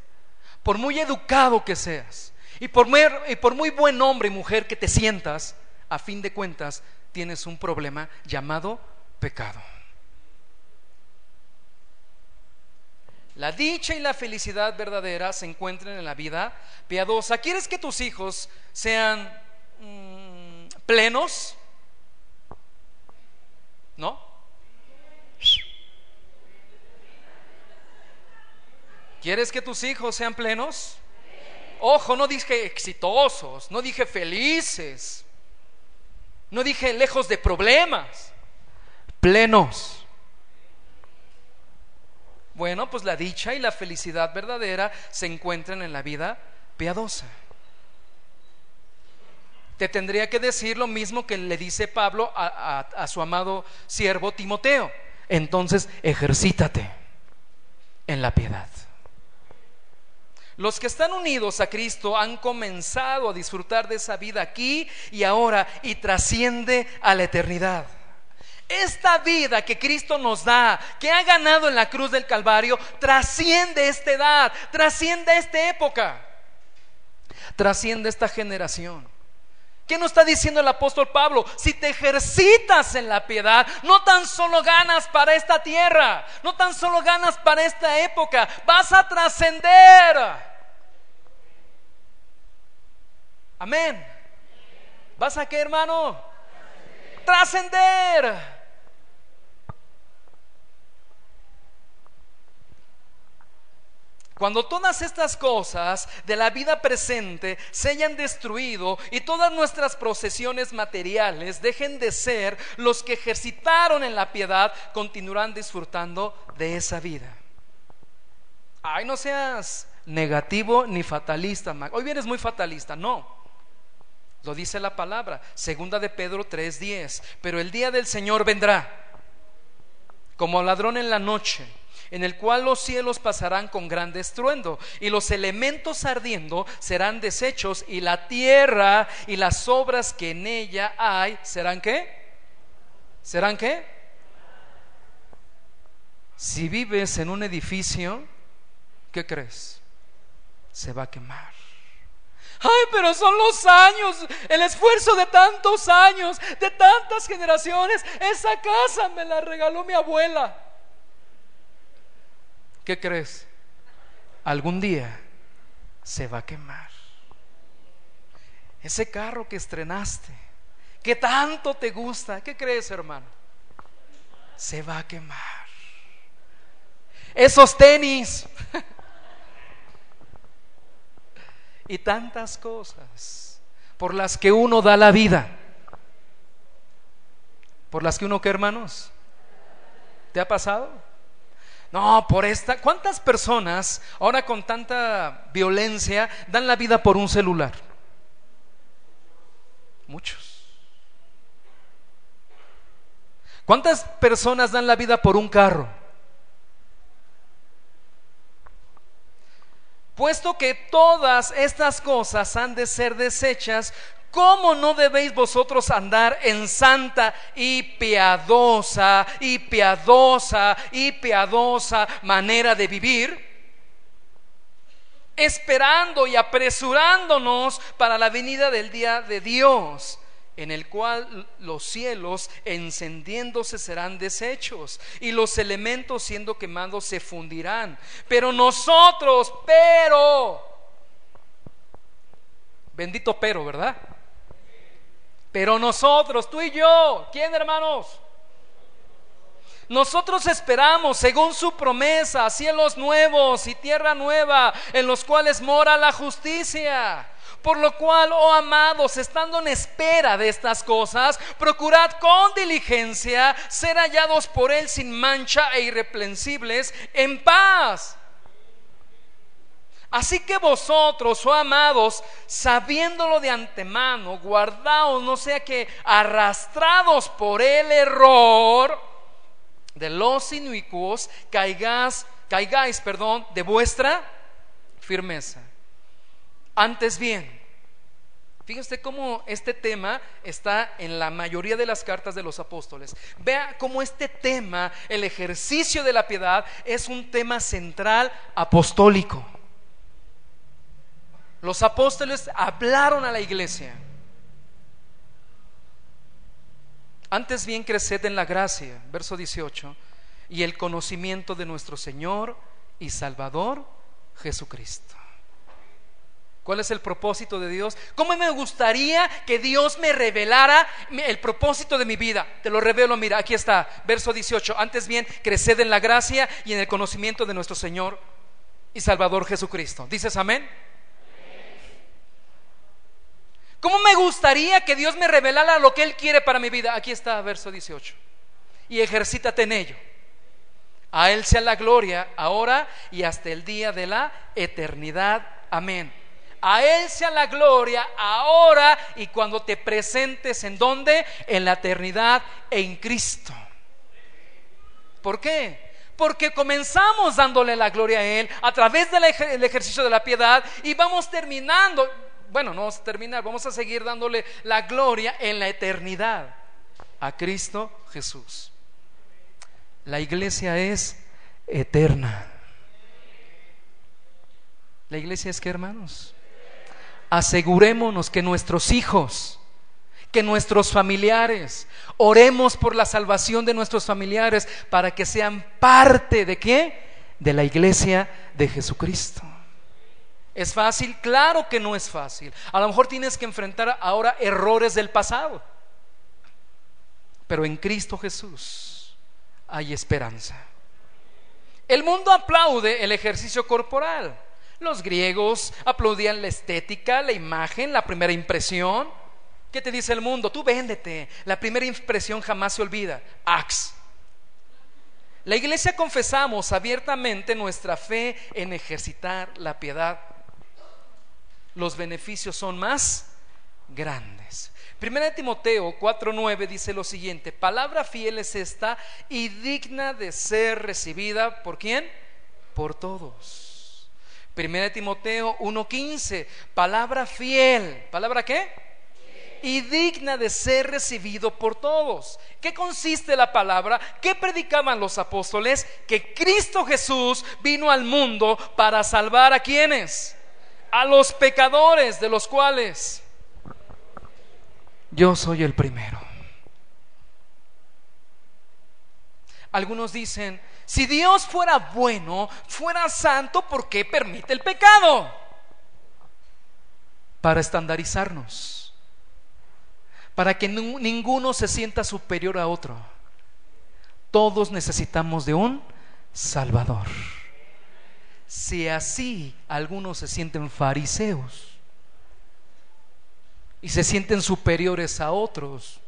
por muy educado que seas, y por muy, y por muy buen hombre y mujer que te sientas, a fin de cuentas, tienes un problema llamado pecado. La dicha y la felicidad verdadera se encuentran en la vida piadosa. ¿Quieres que tus hijos sean mm, plenos? ¿No? ¿Quieres que tus hijos sean plenos? Ojo, no dije exitosos, no dije felices. No dije lejos de problemas, plenos. Bueno, pues la dicha y la felicidad verdadera se encuentran en la vida piadosa. Te tendría que decir lo mismo que le dice Pablo a, su amado siervo Timoteo. Entonces, ejercítate en la piedad. Los que están unidos a Cristo han comenzado a disfrutar de esa vida aquí y ahora y trasciende a la eternidad. Esta vida que Cristo nos da, que ha ganado en la cruz del Calvario, trasciende esta edad, trasciende esta época, trasciende esta generación. ¿Qué nos está diciendo el apóstol Pablo? Si te ejercitas en la piedad, no tan solo ganas para esta tierra, no tan solo ganas para esta época, vas a trascender. Amén. ¿Vas a qué, hermano? Trascender. Cuando todas estas cosas de la vida presente se hayan destruido y todas nuestras procesiones materiales dejen de ser, los que ejercitaron en la piedad continuarán disfrutando de esa vida. Ay, no seas negativo ni fatalista. Hoy vienes muy fatalista, no. Lo dice la palabra, segunda de Pedro 3:10. Pero el día del Señor vendrá como ladrón en la noche en el cual los cielos pasarán con gran estruendo, y los elementos ardiendo serán deshechos, y la tierra y las obras que en ella hay, ¿serán qué? ¿Serán qué? Si vives en un edificio, ¿qué crees? Se va a quemar. Ay, pero son los años, el esfuerzo de tantos años, de tantas generaciones. Esa casa me la regaló mi abuela. ¿Qué crees? Algún día se va a quemar. Ese carro que estrenaste, que tanto te gusta, ¿qué crees, hermano? Se va a quemar. Esos tenis y tantas cosas por las que uno da la vida. Por las que uno, ¿qué hermanos? ¿Te ha pasado? No, por esta. ¿Cuántas personas ahora con tanta violencia dan la vida por un celular? Muchos. ¿Cuántas personas dan la vida por un carro? Puesto que todas estas cosas han de ser desechas, ¿cómo no debéis vosotros andar en santa y piadosa y piadosa y piadosa manera de vivir? Esperando y apresurándonos para la venida del día de Dios en el cual los cielos encendiéndose serán deshechos y los elementos siendo quemados se fundirán. Pero nosotros, pero, bendito pero, ¿verdad? Pero nosotros, tú y yo, ¿quién hermanos? Nosotros esperamos, según su promesa, cielos nuevos y tierra nueva, en los cuales mora la justicia. Por lo cual, oh amados, estando en espera de estas cosas, procurad con diligencia ser hallados por Él sin mancha e irreprensibles en paz. Así que vosotros, oh amados, sabiéndolo de antemano, guardaos, no sea que arrastrados por el error de los inicuos, caigáis, caigáis, perdón, de vuestra firmeza. Antes bien, fíjese cómo este tema está en la mayoría de las cartas de los apóstoles. Vea cómo este tema, el ejercicio de la piedad, es un tema central apostólico. Los apóstoles hablaron a la iglesia. Antes bien creced en la gracia, verso 18, y el conocimiento de nuestro Señor y Salvador Jesucristo. ¿Cuál es el propósito de Dios? ¿Cómo me gustaría que Dios me revelara el propósito de mi vida? Te lo revelo, mira, aquí está, verso 18. Antes bien, creced en la gracia y en el conocimiento de nuestro Señor y Salvador Jesucristo. ¿Dices amén? ¿Cómo me gustaría que Dios me revelara lo que Él quiere para mi vida? Aquí está, verso 18. Y ejercítate en ello. A Él sea la gloria ahora y hasta el día de la eternidad. Amén. A Él sea la gloria ahora y cuando te presentes en donde? En la eternidad en Cristo. ¿Por qué? Porque comenzamos dándole la gloria a Él a través del ejercicio de la piedad y vamos terminando, bueno, no vamos a terminar, vamos a seguir dándole la gloria en la eternidad a Cristo Jesús. La iglesia es eterna. La iglesia es que, hermanos, asegurémonos que nuestros hijos, que nuestros familiares, oremos por la salvación de nuestros familiares para que sean parte de qué? De la iglesia de Jesucristo. ¿Es fácil? Claro que no es fácil. A lo mejor tienes que enfrentar ahora errores del pasado. Pero en Cristo Jesús hay esperanza. El mundo aplaude el ejercicio corporal. Los griegos aplaudían la estética, la imagen, la primera impresión. ¿Qué te dice el mundo? Tú véndete. La primera impresión jamás se olvida. Ax. La iglesia confesamos abiertamente nuestra fe en ejercitar la piedad. Los beneficios son más grandes. Primera de Timoteo 4:9 dice lo siguiente, palabra fiel es esta y digna de ser recibida por quién? Por todos. Primera de Timoteo 1:15, palabra fiel. ¿Palabra qué? Y digna de ser recibido por todos. ¿Qué consiste la palabra? ¿Qué predicaban los apóstoles? Que Cristo Jesús vino al mundo para salvar a quienes? A los pecadores, de los cuales yo soy el primero. Algunos dicen, si Dios fuera bueno, fuera santo, ¿por qué permite el pecado? Para estandarizarnos, para que ninguno se sienta superior a otro. Todos necesitamos de un Salvador. Si así algunos se sienten fariseos y se sienten superiores a otros,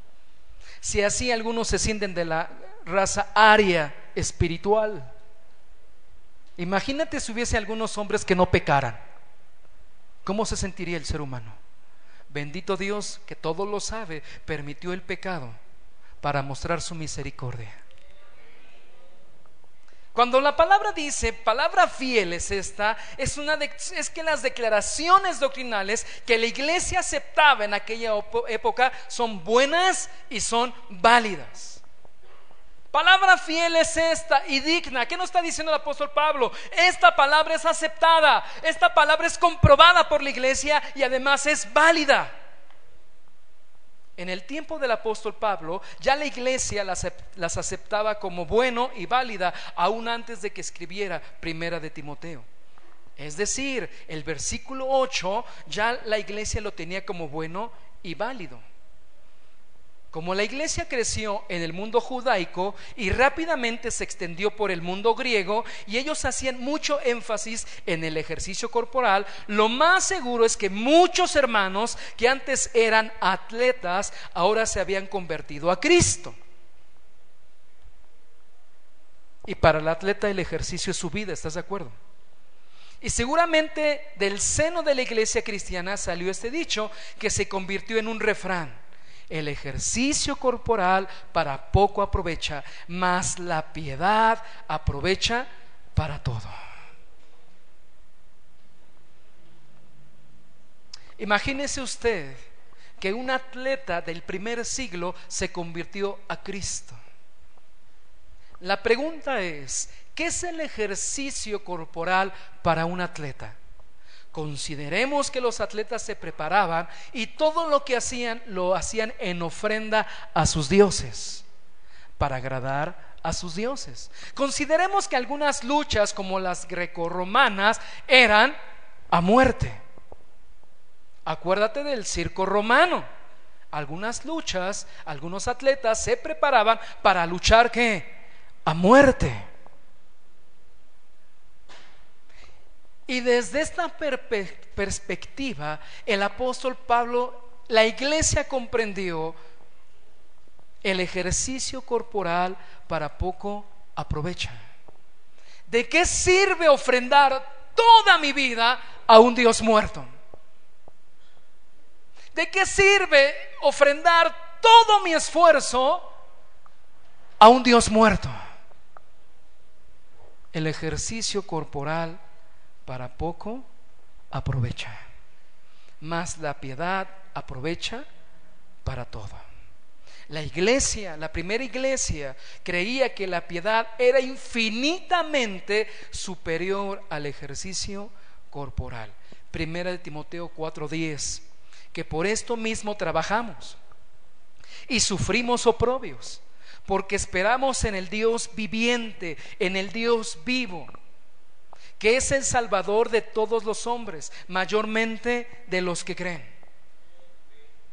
si así algunos se sienten de la raza aria espiritual. Imagínate si hubiese algunos hombres que no pecaran. ¿Cómo se sentiría el ser humano? Bendito Dios que todo lo sabe, permitió el pecado para mostrar su misericordia. Cuando la palabra dice, palabra fiel es esta, es, que las declaraciones doctrinales que la iglesia aceptaba en aquella época son buenas y son válidas. Palabra fiel es esta y digna. ¿Qué nos está diciendo el apóstol Pablo? Esta palabra es aceptada, esta palabra es comprobada por la iglesia y además es válida. En el tiempo del apóstol Pablo, ya la iglesia las, aceptaba como bueno y válida, aún antes de que escribiera Primera de Timoteo. Es decir, el versículo 8 ya la iglesia lo tenía como bueno y válido. Como la iglesia creció en el mundo judaico y rápidamente se extendió por el mundo griego y ellos hacían mucho énfasis en el ejercicio corporal, lo más seguro es que muchos hermanos que antes eran atletas ahora se habían convertido a Cristo. Y para el atleta el ejercicio es su vida, ¿estás de acuerdo? Y seguramente del seno de la iglesia cristiana salió este dicho que se convirtió en un refrán el ejercicio corporal para poco aprovecha, mas la piedad aprovecha para todo. Imagínese usted que un atleta del primer siglo se convirtió a Cristo. La pregunta es, ¿qué es el ejercicio corporal para un atleta? Consideremos que los atletas se preparaban y todo lo que hacían lo hacían en ofrenda a sus dioses, para agradar a sus dioses. Consideremos que algunas luchas como las grecorromanas eran a muerte. Acuérdate del circo romano. Algunas luchas, algunos atletas se preparaban para luchar que a muerte. Y desde esta perspectiva, el apóstol Pablo, la iglesia comprendió el ejercicio corporal para poco aprovecha. ¿De qué sirve ofrendar toda mi vida a un Dios muerto? ¿De qué sirve ofrendar todo mi esfuerzo a un Dios muerto? El ejercicio corporal para poco aprovecha, mas la piedad aprovecha para todo. La iglesia, la primera iglesia, creía que la piedad era infinitamente superior al ejercicio corporal. Primera de Timoteo 4:10, que por esto mismo trabajamos y sufrimos oprobios, porque esperamos en el Dios viviente, en el Dios vivo que es el Salvador de todos los hombres, mayormente de los que creen.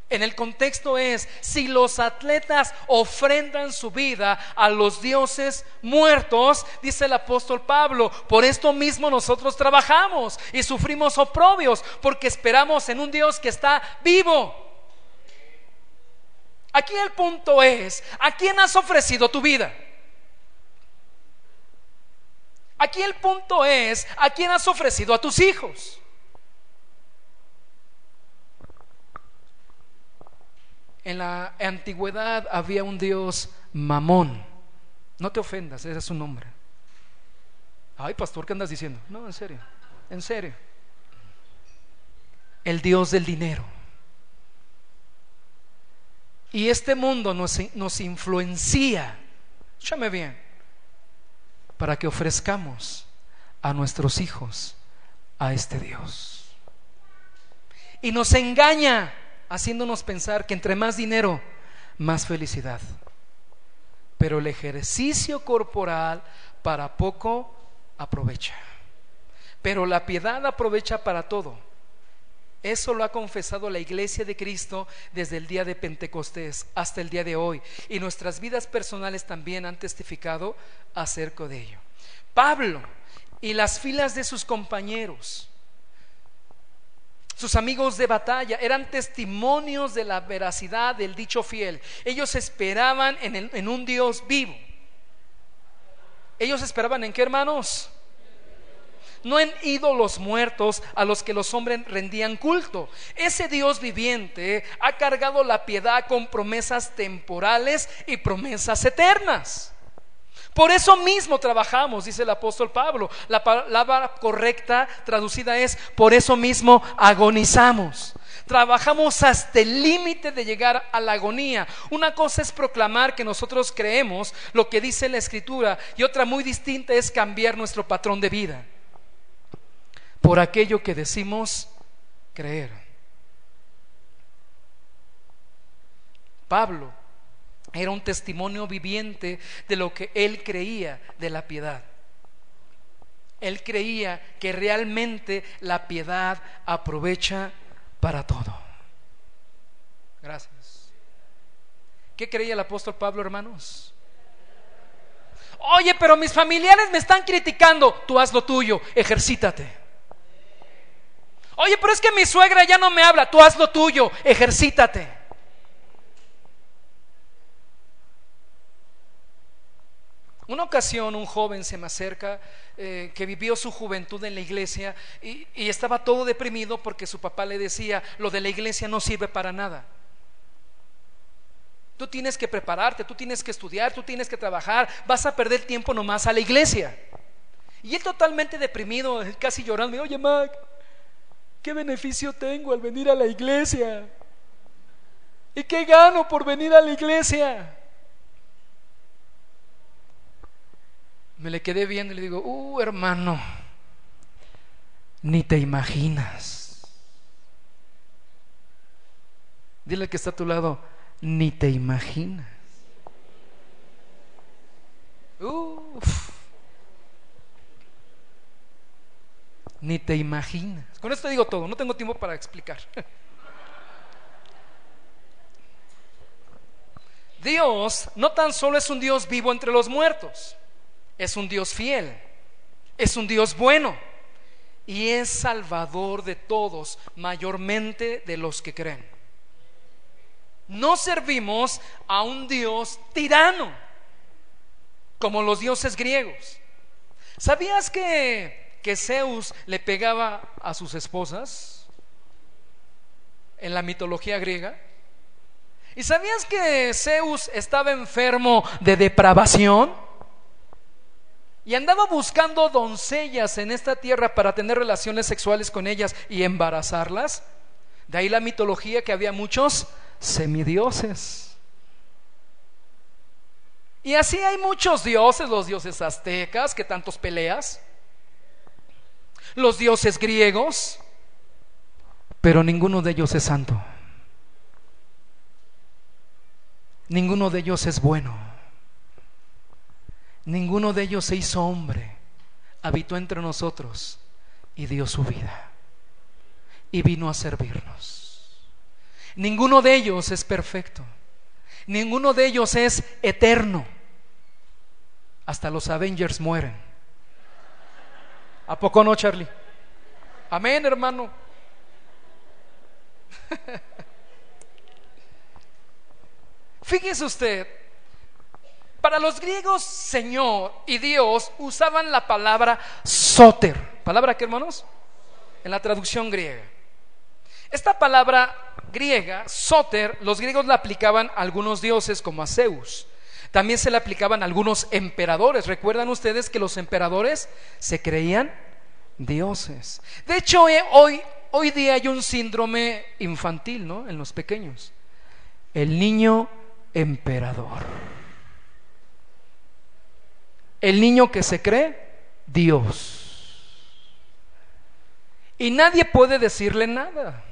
En el contexto es, si los atletas ofrendan su vida a los dioses muertos, dice el apóstol Pablo, por esto mismo nosotros trabajamos y sufrimos oprobios, porque esperamos en un Dios que está vivo. Aquí el punto es, ¿a quién has ofrecido tu vida? Aquí el punto es, ¿a quién has ofrecido a tus hijos? En la antigüedad había un dios mamón. No te ofendas, ese es su nombre. Ay, pastor, ¿qué andas diciendo? No, en serio, en serio. El dios del dinero. Y este mundo nos, nos influencia. Escúchame bien para que ofrezcamos a nuestros hijos a este Dios. Y nos engaña haciéndonos pensar que entre más dinero, más felicidad. Pero el ejercicio corporal para poco aprovecha. Pero la piedad aprovecha para todo. Eso lo ha confesado la iglesia de Cristo desde el día de Pentecostés hasta el día de hoy. Y nuestras vidas personales también han testificado acerca de ello. Pablo y las filas de sus compañeros, sus amigos de batalla, eran testimonios de la veracidad del dicho fiel. Ellos esperaban en, un Dios vivo. Ellos esperaban en qué hermanos? No en ídolos muertos a los que los hombres rendían culto. Ese Dios viviente ha cargado la piedad con promesas temporales y promesas eternas. Por eso mismo trabajamos, dice el apóstol Pablo. La palabra correcta traducida es, por eso mismo agonizamos. Trabajamos hasta el límite de llegar a la agonía. Una cosa es proclamar que nosotros creemos lo que dice la escritura y otra muy distinta es cambiar nuestro patrón de vida por aquello que decimos creer. Pablo era un testimonio viviente de lo que él creía de la piedad. Él creía que realmente la piedad aprovecha para todo. Gracias. ¿Qué creía el apóstol Pablo, hermanos? Oye, pero mis familiares me están criticando. Tú haz lo tuyo, ejercítate. Oye, pero es que mi suegra ya no me habla. Tú haz lo tuyo, ejercítate. Una ocasión un joven se me acerca eh, que vivió su juventud en la iglesia y, y estaba todo deprimido porque su papá le decía, lo de la iglesia no sirve para nada. Tú tienes que prepararte, tú tienes que estudiar, tú tienes que trabajar, vas a perder tiempo nomás a la iglesia. Y él totalmente deprimido, casi llorando, oye Mac, ¿qué beneficio tengo al venir a la iglesia? ¿Y qué gano por venir a la iglesia? Me le quedé viendo y le digo, uh, hermano, ni te imaginas. Dile que está a tu lado, ni te imaginas. Ni te imaginas. Con esto digo todo, no tengo tiempo para explicar. Dios no tan solo es un Dios vivo entre los muertos, es un Dios fiel, es un Dios bueno y es salvador de todos, mayormente de los que creen. No servimos a un Dios tirano, como los dioses griegos. ¿Sabías que, que Zeus le pegaba a sus esposas en la mitología griega? ¿Y sabías que Zeus estaba enfermo de depravación? Y andaba buscando doncellas en esta tierra para tener relaciones sexuales con ellas y embarazarlas. De ahí la mitología que había muchos semidioses. Y así hay muchos dioses, los dioses aztecas, que tantos peleas, los dioses griegos, pero ninguno de ellos es santo. Ninguno de ellos es bueno. Ninguno de ellos se hizo hombre, habitó entre nosotros y dio su vida y vino a servirnos. Ninguno de ellos es perfecto, ninguno de ellos es eterno. Hasta los Avengers mueren. ¿A poco no, Charlie? Amén, hermano. Fíjese usted, para los griegos, Señor y Dios usaban la palabra soter. ¿Palabra qué, hermanos? En la traducción griega. Esta palabra griega, soter, los griegos la aplicaban a algunos dioses como a Zeus. También se la aplicaban a algunos emperadores. ¿Recuerdan ustedes que los emperadores se creían dioses? De hecho, eh, hoy, hoy día hay un síndrome infantil, ¿no? En los pequeños. El niño emperador. El niño que se cree Dios. Y nadie puede decirle nada.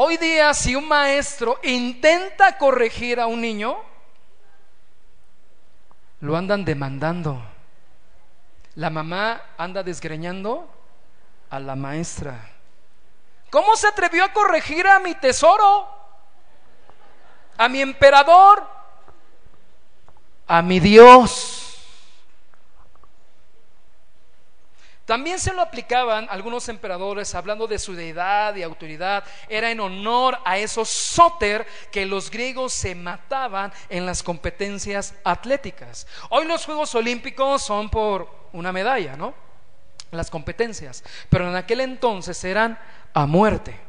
Hoy día si un maestro intenta corregir a un niño, lo andan demandando. La mamá anda desgreñando a la maestra. ¿Cómo se atrevió a corregir a mi tesoro? A mi emperador a mi Dios. También se lo aplicaban algunos emperadores hablando de su deidad y autoridad. Era en honor a esos sóter que los griegos se mataban en las competencias atléticas. Hoy los Juegos Olímpicos son por una medalla, ¿no? Las competencias. Pero en aquel entonces eran a muerte.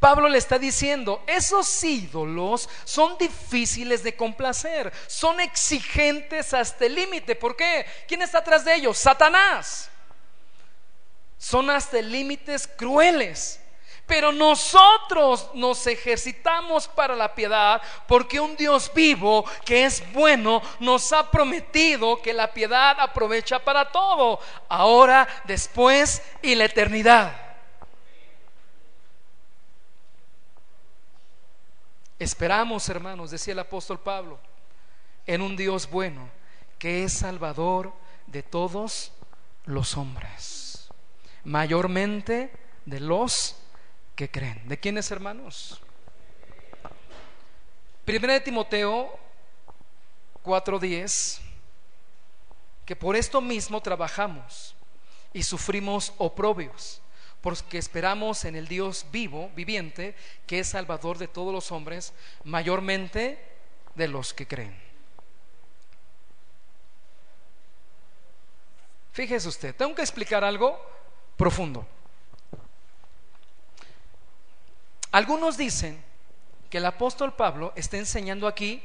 Pablo le está diciendo, esos ídolos son difíciles de complacer, son exigentes hasta el límite. ¿Por qué? ¿Quién está atrás de ellos? Satanás. Son hasta límites crueles. Pero nosotros nos ejercitamos para la piedad porque un Dios vivo que es bueno nos ha prometido que la piedad aprovecha para todo, ahora, después y la eternidad. Esperamos, hermanos, decía el apóstol Pablo, en un Dios bueno que es salvador de todos los hombres, mayormente de los que creen. ¿De quiénes, hermanos? Primera de Timoteo 4:10, que por esto mismo trabajamos y sufrimos oprobios, porque esperamos en el Dios vivo, viviente, que es salvador de todos los hombres, mayormente de los que creen. Fíjese usted, tengo que explicar algo profundo. Algunos dicen que el apóstol Pablo está enseñando aquí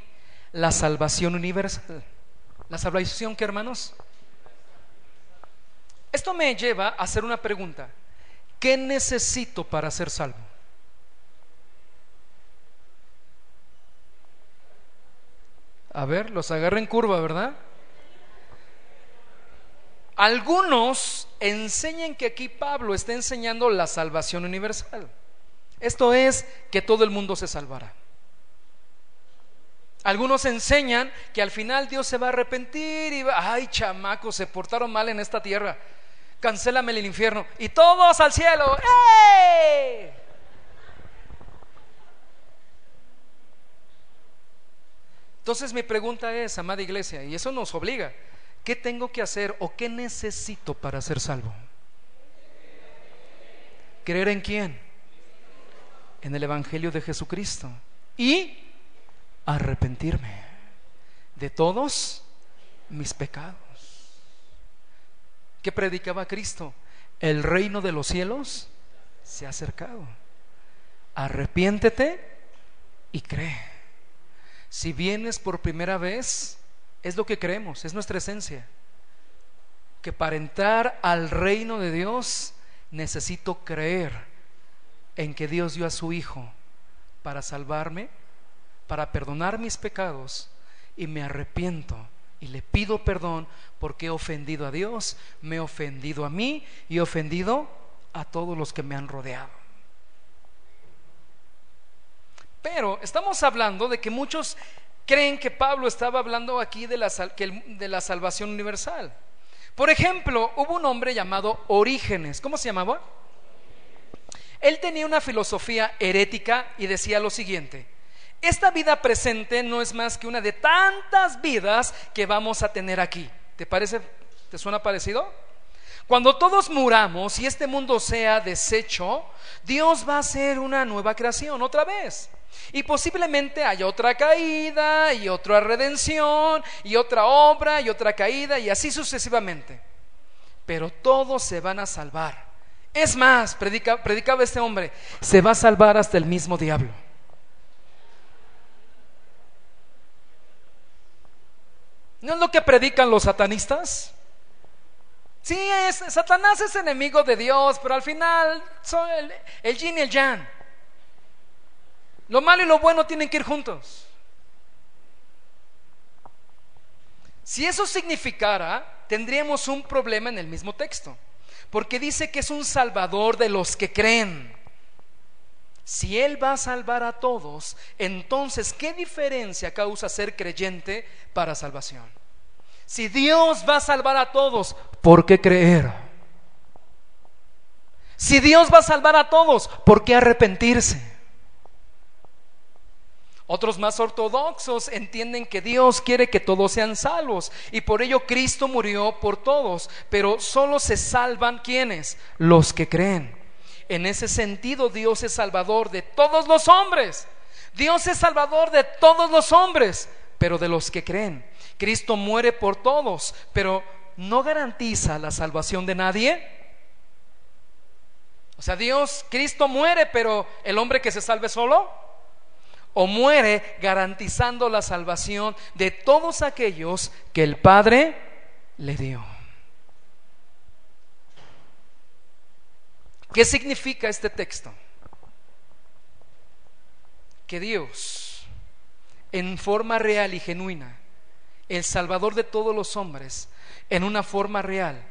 la salvación universal. ¿La salvación qué, hermanos? Esto me lleva a hacer una pregunta. ¿Qué necesito para ser salvo? A ver, los agarren en curva, ¿verdad? Algunos enseñan que aquí Pablo está enseñando la salvación universal. Esto es que todo el mundo se salvará. Algunos enseñan que al final Dios se va a arrepentir y va, ay chamacos, se portaron mal en esta tierra, cancélame el infierno y todos al cielo. Entonces mi pregunta es, amada iglesia, y eso nos obliga, ¿qué tengo que hacer o qué necesito para ser salvo? ¿Creer en quién? en el Evangelio de Jesucristo y arrepentirme de todos mis pecados. ¿Qué predicaba Cristo? El reino de los cielos se ha acercado. Arrepiéntete y cree. Si vienes por primera vez, es lo que creemos, es nuestra esencia. Que para entrar al reino de Dios necesito creer en que Dios dio a su Hijo para salvarme, para perdonar mis pecados y me arrepiento y le pido perdón porque he ofendido a Dios, me he ofendido a mí y he ofendido a todos los que me han rodeado. Pero estamos hablando de que muchos creen que Pablo estaba hablando aquí de la, de la salvación universal. Por ejemplo, hubo un hombre llamado Orígenes. ¿Cómo se llamaba? Él tenía una filosofía herética y decía lo siguiente, esta vida presente no es más que una de tantas vidas que vamos a tener aquí. ¿Te parece? ¿Te suena parecido? Cuando todos muramos y este mundo sea deshecho, Dios va a hacer una nueva creación otra vez. Y posiblemente haya otra caída y otra redención y otra obra y otra caída y así sucesivamente. Pero todos se van a salvar. Es más, predicaba este hombre, se va a salvar hasta el mismo diablo. ¿No es lo que predican los satanistas? Sí, es, Satanás es enemigo de Dios, pero al final son el, el yin y el yang. Lo malo y lo bueno tienen que ir juntos. Si eso significara, tendríamos un problema en el mismo texto porque dice que es un salvador de los que creen. Si Él va a salvar a todos, entonces, ¿qué diferencia causa ser creyente para salvación? Si Dios va a salvar a todos, ¿por qué creer? Si Dios va a salvar a todos, ¿por qué arrepentirse? Otros más ortodoxos entienden que Dios quiere que todos sean salvos y por ello Cristo murió por todos, pero solo se salvan quienes? Los que creen. En ese sentido Dios es salvador de todos los hombres. Dios es salvador de todos los hombres, pero de los que creen. Cristo muere por todos, pero no garantiza la salvación de nadie. O sea, Dios, Cristo muere, pero el hombre que se salve solo, o muere garantizando la salvación de todos aquellos que el Padre le dio. ¿Qué significa este texto? Que Dios, en forma real y genuina, el Salvador de todos los hombres, en una forma real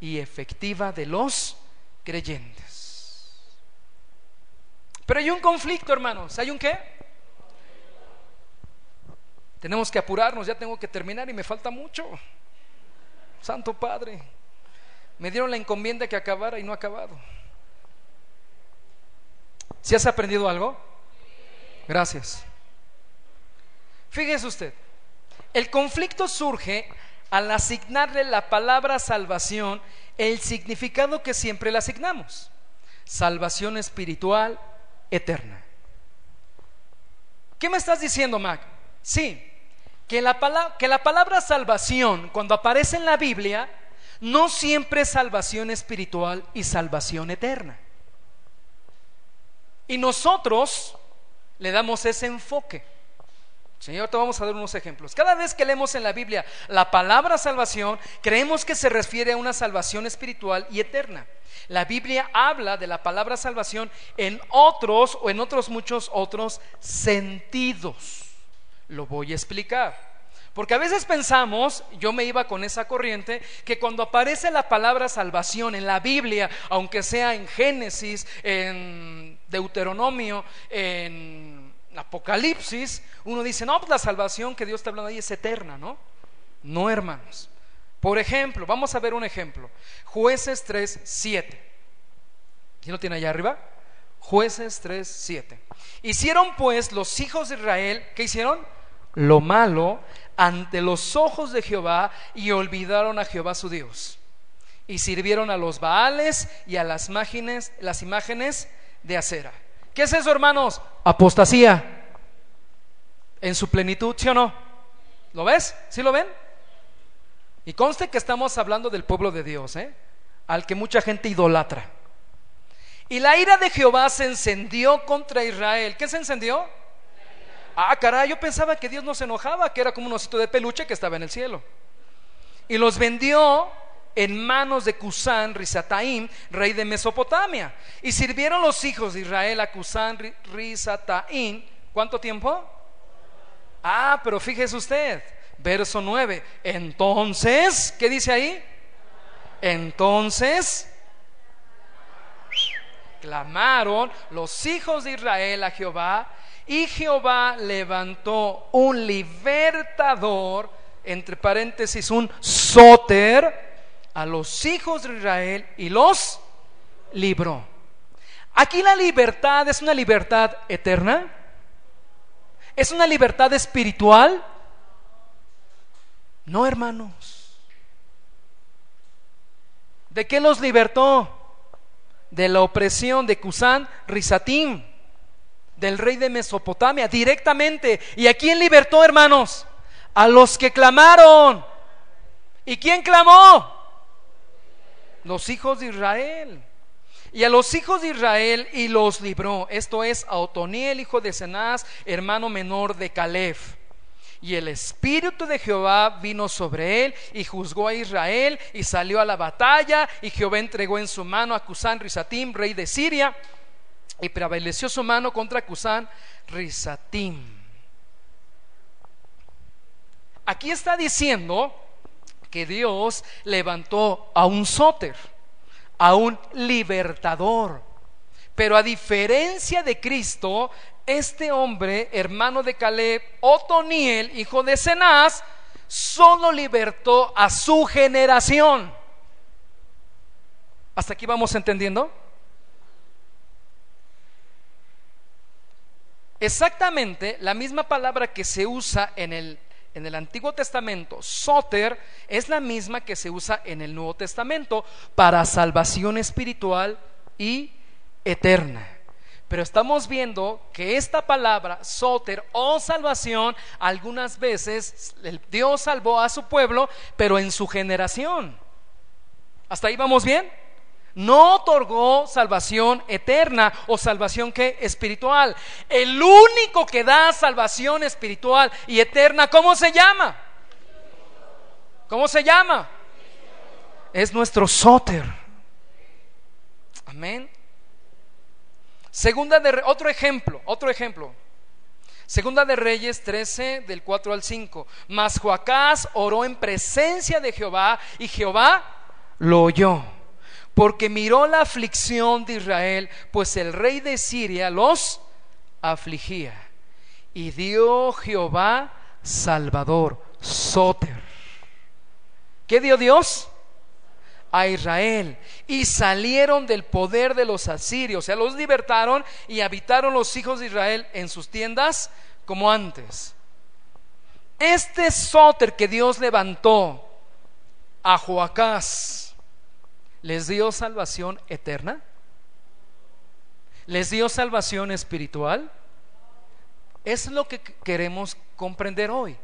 y efectiva de los creyentes. Pero hay un conflicto, hermanos. ¿Hay un qué? Tenemos que apurarnos, ya tengo que terminar y me falta mucho. Santo Padre, me dieron la encomienda que acabara y no ha acabado. ¿Si has aprendido algo? Gracias. Fíjese usted, el conflicto surge al asignarle la palabra salvación el significado que siempre le asignamos. Salvación espiritual eterna. ¿Qué me estás diciendo, Mac? Sí, que la, palabra, que la palabra salvación, cuando aparece en la Biblia, no siempre es salvación espiritual y salvación eterna. Y nosotros le damos ese enfoque. Señor, te vamos a dar unos ejemplos. Cada vez que leemos en la Biblia la palabra salvación, creemos que se refiere a una salvación espiritual y eterna. La Biblia habla de la palabra salvación en otros o en otros muchos otros sentidos. Lo voy a explicar. Porque a veces pensamos, yo me iba con esa corriente, que cuando aparece la palabra salvación en la Biblia, aunque sea en Génesis, en Deuteronomio, en Apocalipsis, uno dice, no, pues la salvación que Dios está hablando ahí es eterna, ¿no? No, hermanos. Por ejemplo, vamos a ver un ejemplo. Jueces 3, 7. ¿Quién lo tiene allá arriba? Jueces 3, 7. Hicieron pues los hijos de Israel, ¿qué hicieron? Lo malo ante los ojos de Jehová y olvidaron a Jehová su Dios. Y sirvieron a los Baales y a las imágenes, las imágenes de acera. ¿Qué es eso, hermanos? Apostasía. En su plenitud, ¿sí o no? ¿Lo ves? ¿Sí lo ven? Y conste que estamos hablando del pueblo de Dios, ¿eh? al que mucha gente idolatra. Y la ira de Jehová se encendió contra Israel. ¿Qué se encendió? Ah, caray, yo pensaba que Dios no se enojaba, que era como un osito de peluche que estaba en el cielo. Y los vendió en manos de Cusán Risataim, rey de Mesopotamia. Y sirvieron los hijos de Israel a Cusán Risataim. ¿Cuánto tiempo? Ah, pero fíjese usted, verso 9. Entonces, ¿qué dice ahí? Entonces clamaron los hijos de Israel a Jehová y Jehová levantó un libertador, entre paréntesis, un sóter, a los hijos de Israel y los libró. Aquí la libertad es una libertad eterna. ¿Es una libertad espiritual? No, hermanos. ¿De qué los libertó? De la opresión de Cusán Rizatim del rey de Mesopotamia directamente. ¿Y a quién libertó, hermanos? A los que clamaron. ¿Y quién clamó? Los hijos de Israel. Y a los hijos de Israel y los libró. Esto es a Otoniel, hijo de Cenaz, hermano menor de Caleb. Y el espíritu de Jehová vino sobre él y juzgó a Israel y salió a la batalla. Y Jehová entregó en su mano a Cusán Rizatim, rey de Siria y prevaleció su mano contra Cusán Rizatim. Aquí está diciendo que Dios levantó a un sóter, a un libertador. Pero a diferencia de Cristo, este hombre, hermano de Caleb, Otoniel, hijo de Cenaz, solo libertó a su generación. ¿Hasta aquí vamos entendiendo? Exactamente la misma palabra que se usa en el, en el Antiguo Testamento, soter, es la misma que se usa en el Nuevo Testamento para salvación espiritual y eterna. Pero estamos viendo que esta palabra, soter o salvación, algunas veces Dios salvó a su pueblo, pero en su generación. ¿Hasta ahí vamos bien? No otorgó salvación eterna o salvación que espiritual. El único que da salvación espiritual y eterna, ¿cómo se llama? ¿Cómo se llama? Es nuestro sóter. Amén. Segunda de otro ejemplo, otro ejemplo. Segunda de Reyes 13 del 4 al 5. Mas Joacás oró en presencia de Jehová y Jehová lo oyó porque miró la aflicción de Israel, pues el rey de Siria los afligía. Y dio Jehová Salvador, Soter. ¿Qué dio Dios? A Israel. Y salieron del poder de los asirios. O sea, los libertaron y habitaron los hijos de Israel en sus tiendas como antes. Este Soter que Dios levantó a Joacás ¿Les dio salvación eterna? ¿Les dio salvación espiritual? Es lo que queremos comprender hoy.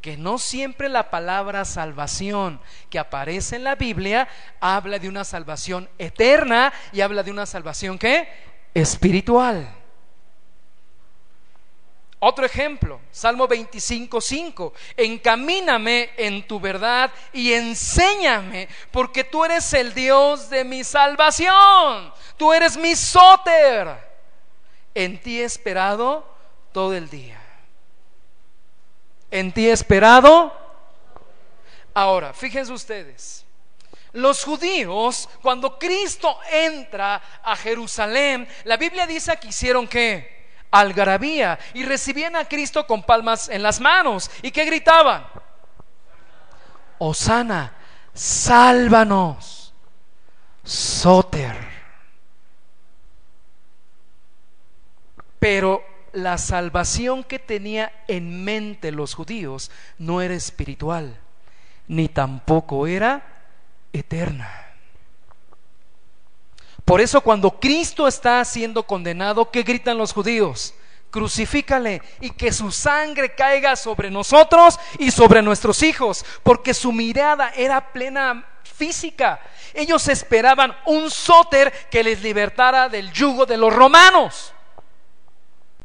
Que no siempre la palabra salvación que aparece en la Biblia habla de una salvación eterna y habla de una salvación que espiritual. Otro ejemplo, Salmo 25, 5. Encamíname en tu verdad y enséñame, porque tú eres el Dios de mi salvación. Tú eres mi sóter. En ti he esperado todo el día. En ti he esperado. Ahora, fíjense ustedes. Los judíos, cuando Cristo entra a Jerusalén, la Biblia dice que hicieron qué? Algarabía y recibían a Cristo con palmas en las manos. ¿Y qué gritaban? Osana, sálvanos, Soter. Pero la salvación que tenía en mente los judíos no era espiritual, ni tampoco era eterna. Por eso cuando Cristo está siendo condenado, ¿qué gritan los judíos? Crucifícale y que su sangre caiga sobre nosotros y sobre nuestros hijos, porque su mirada era plena física. Ellos esperaban un sóter que les libertara del yugo de los romanos.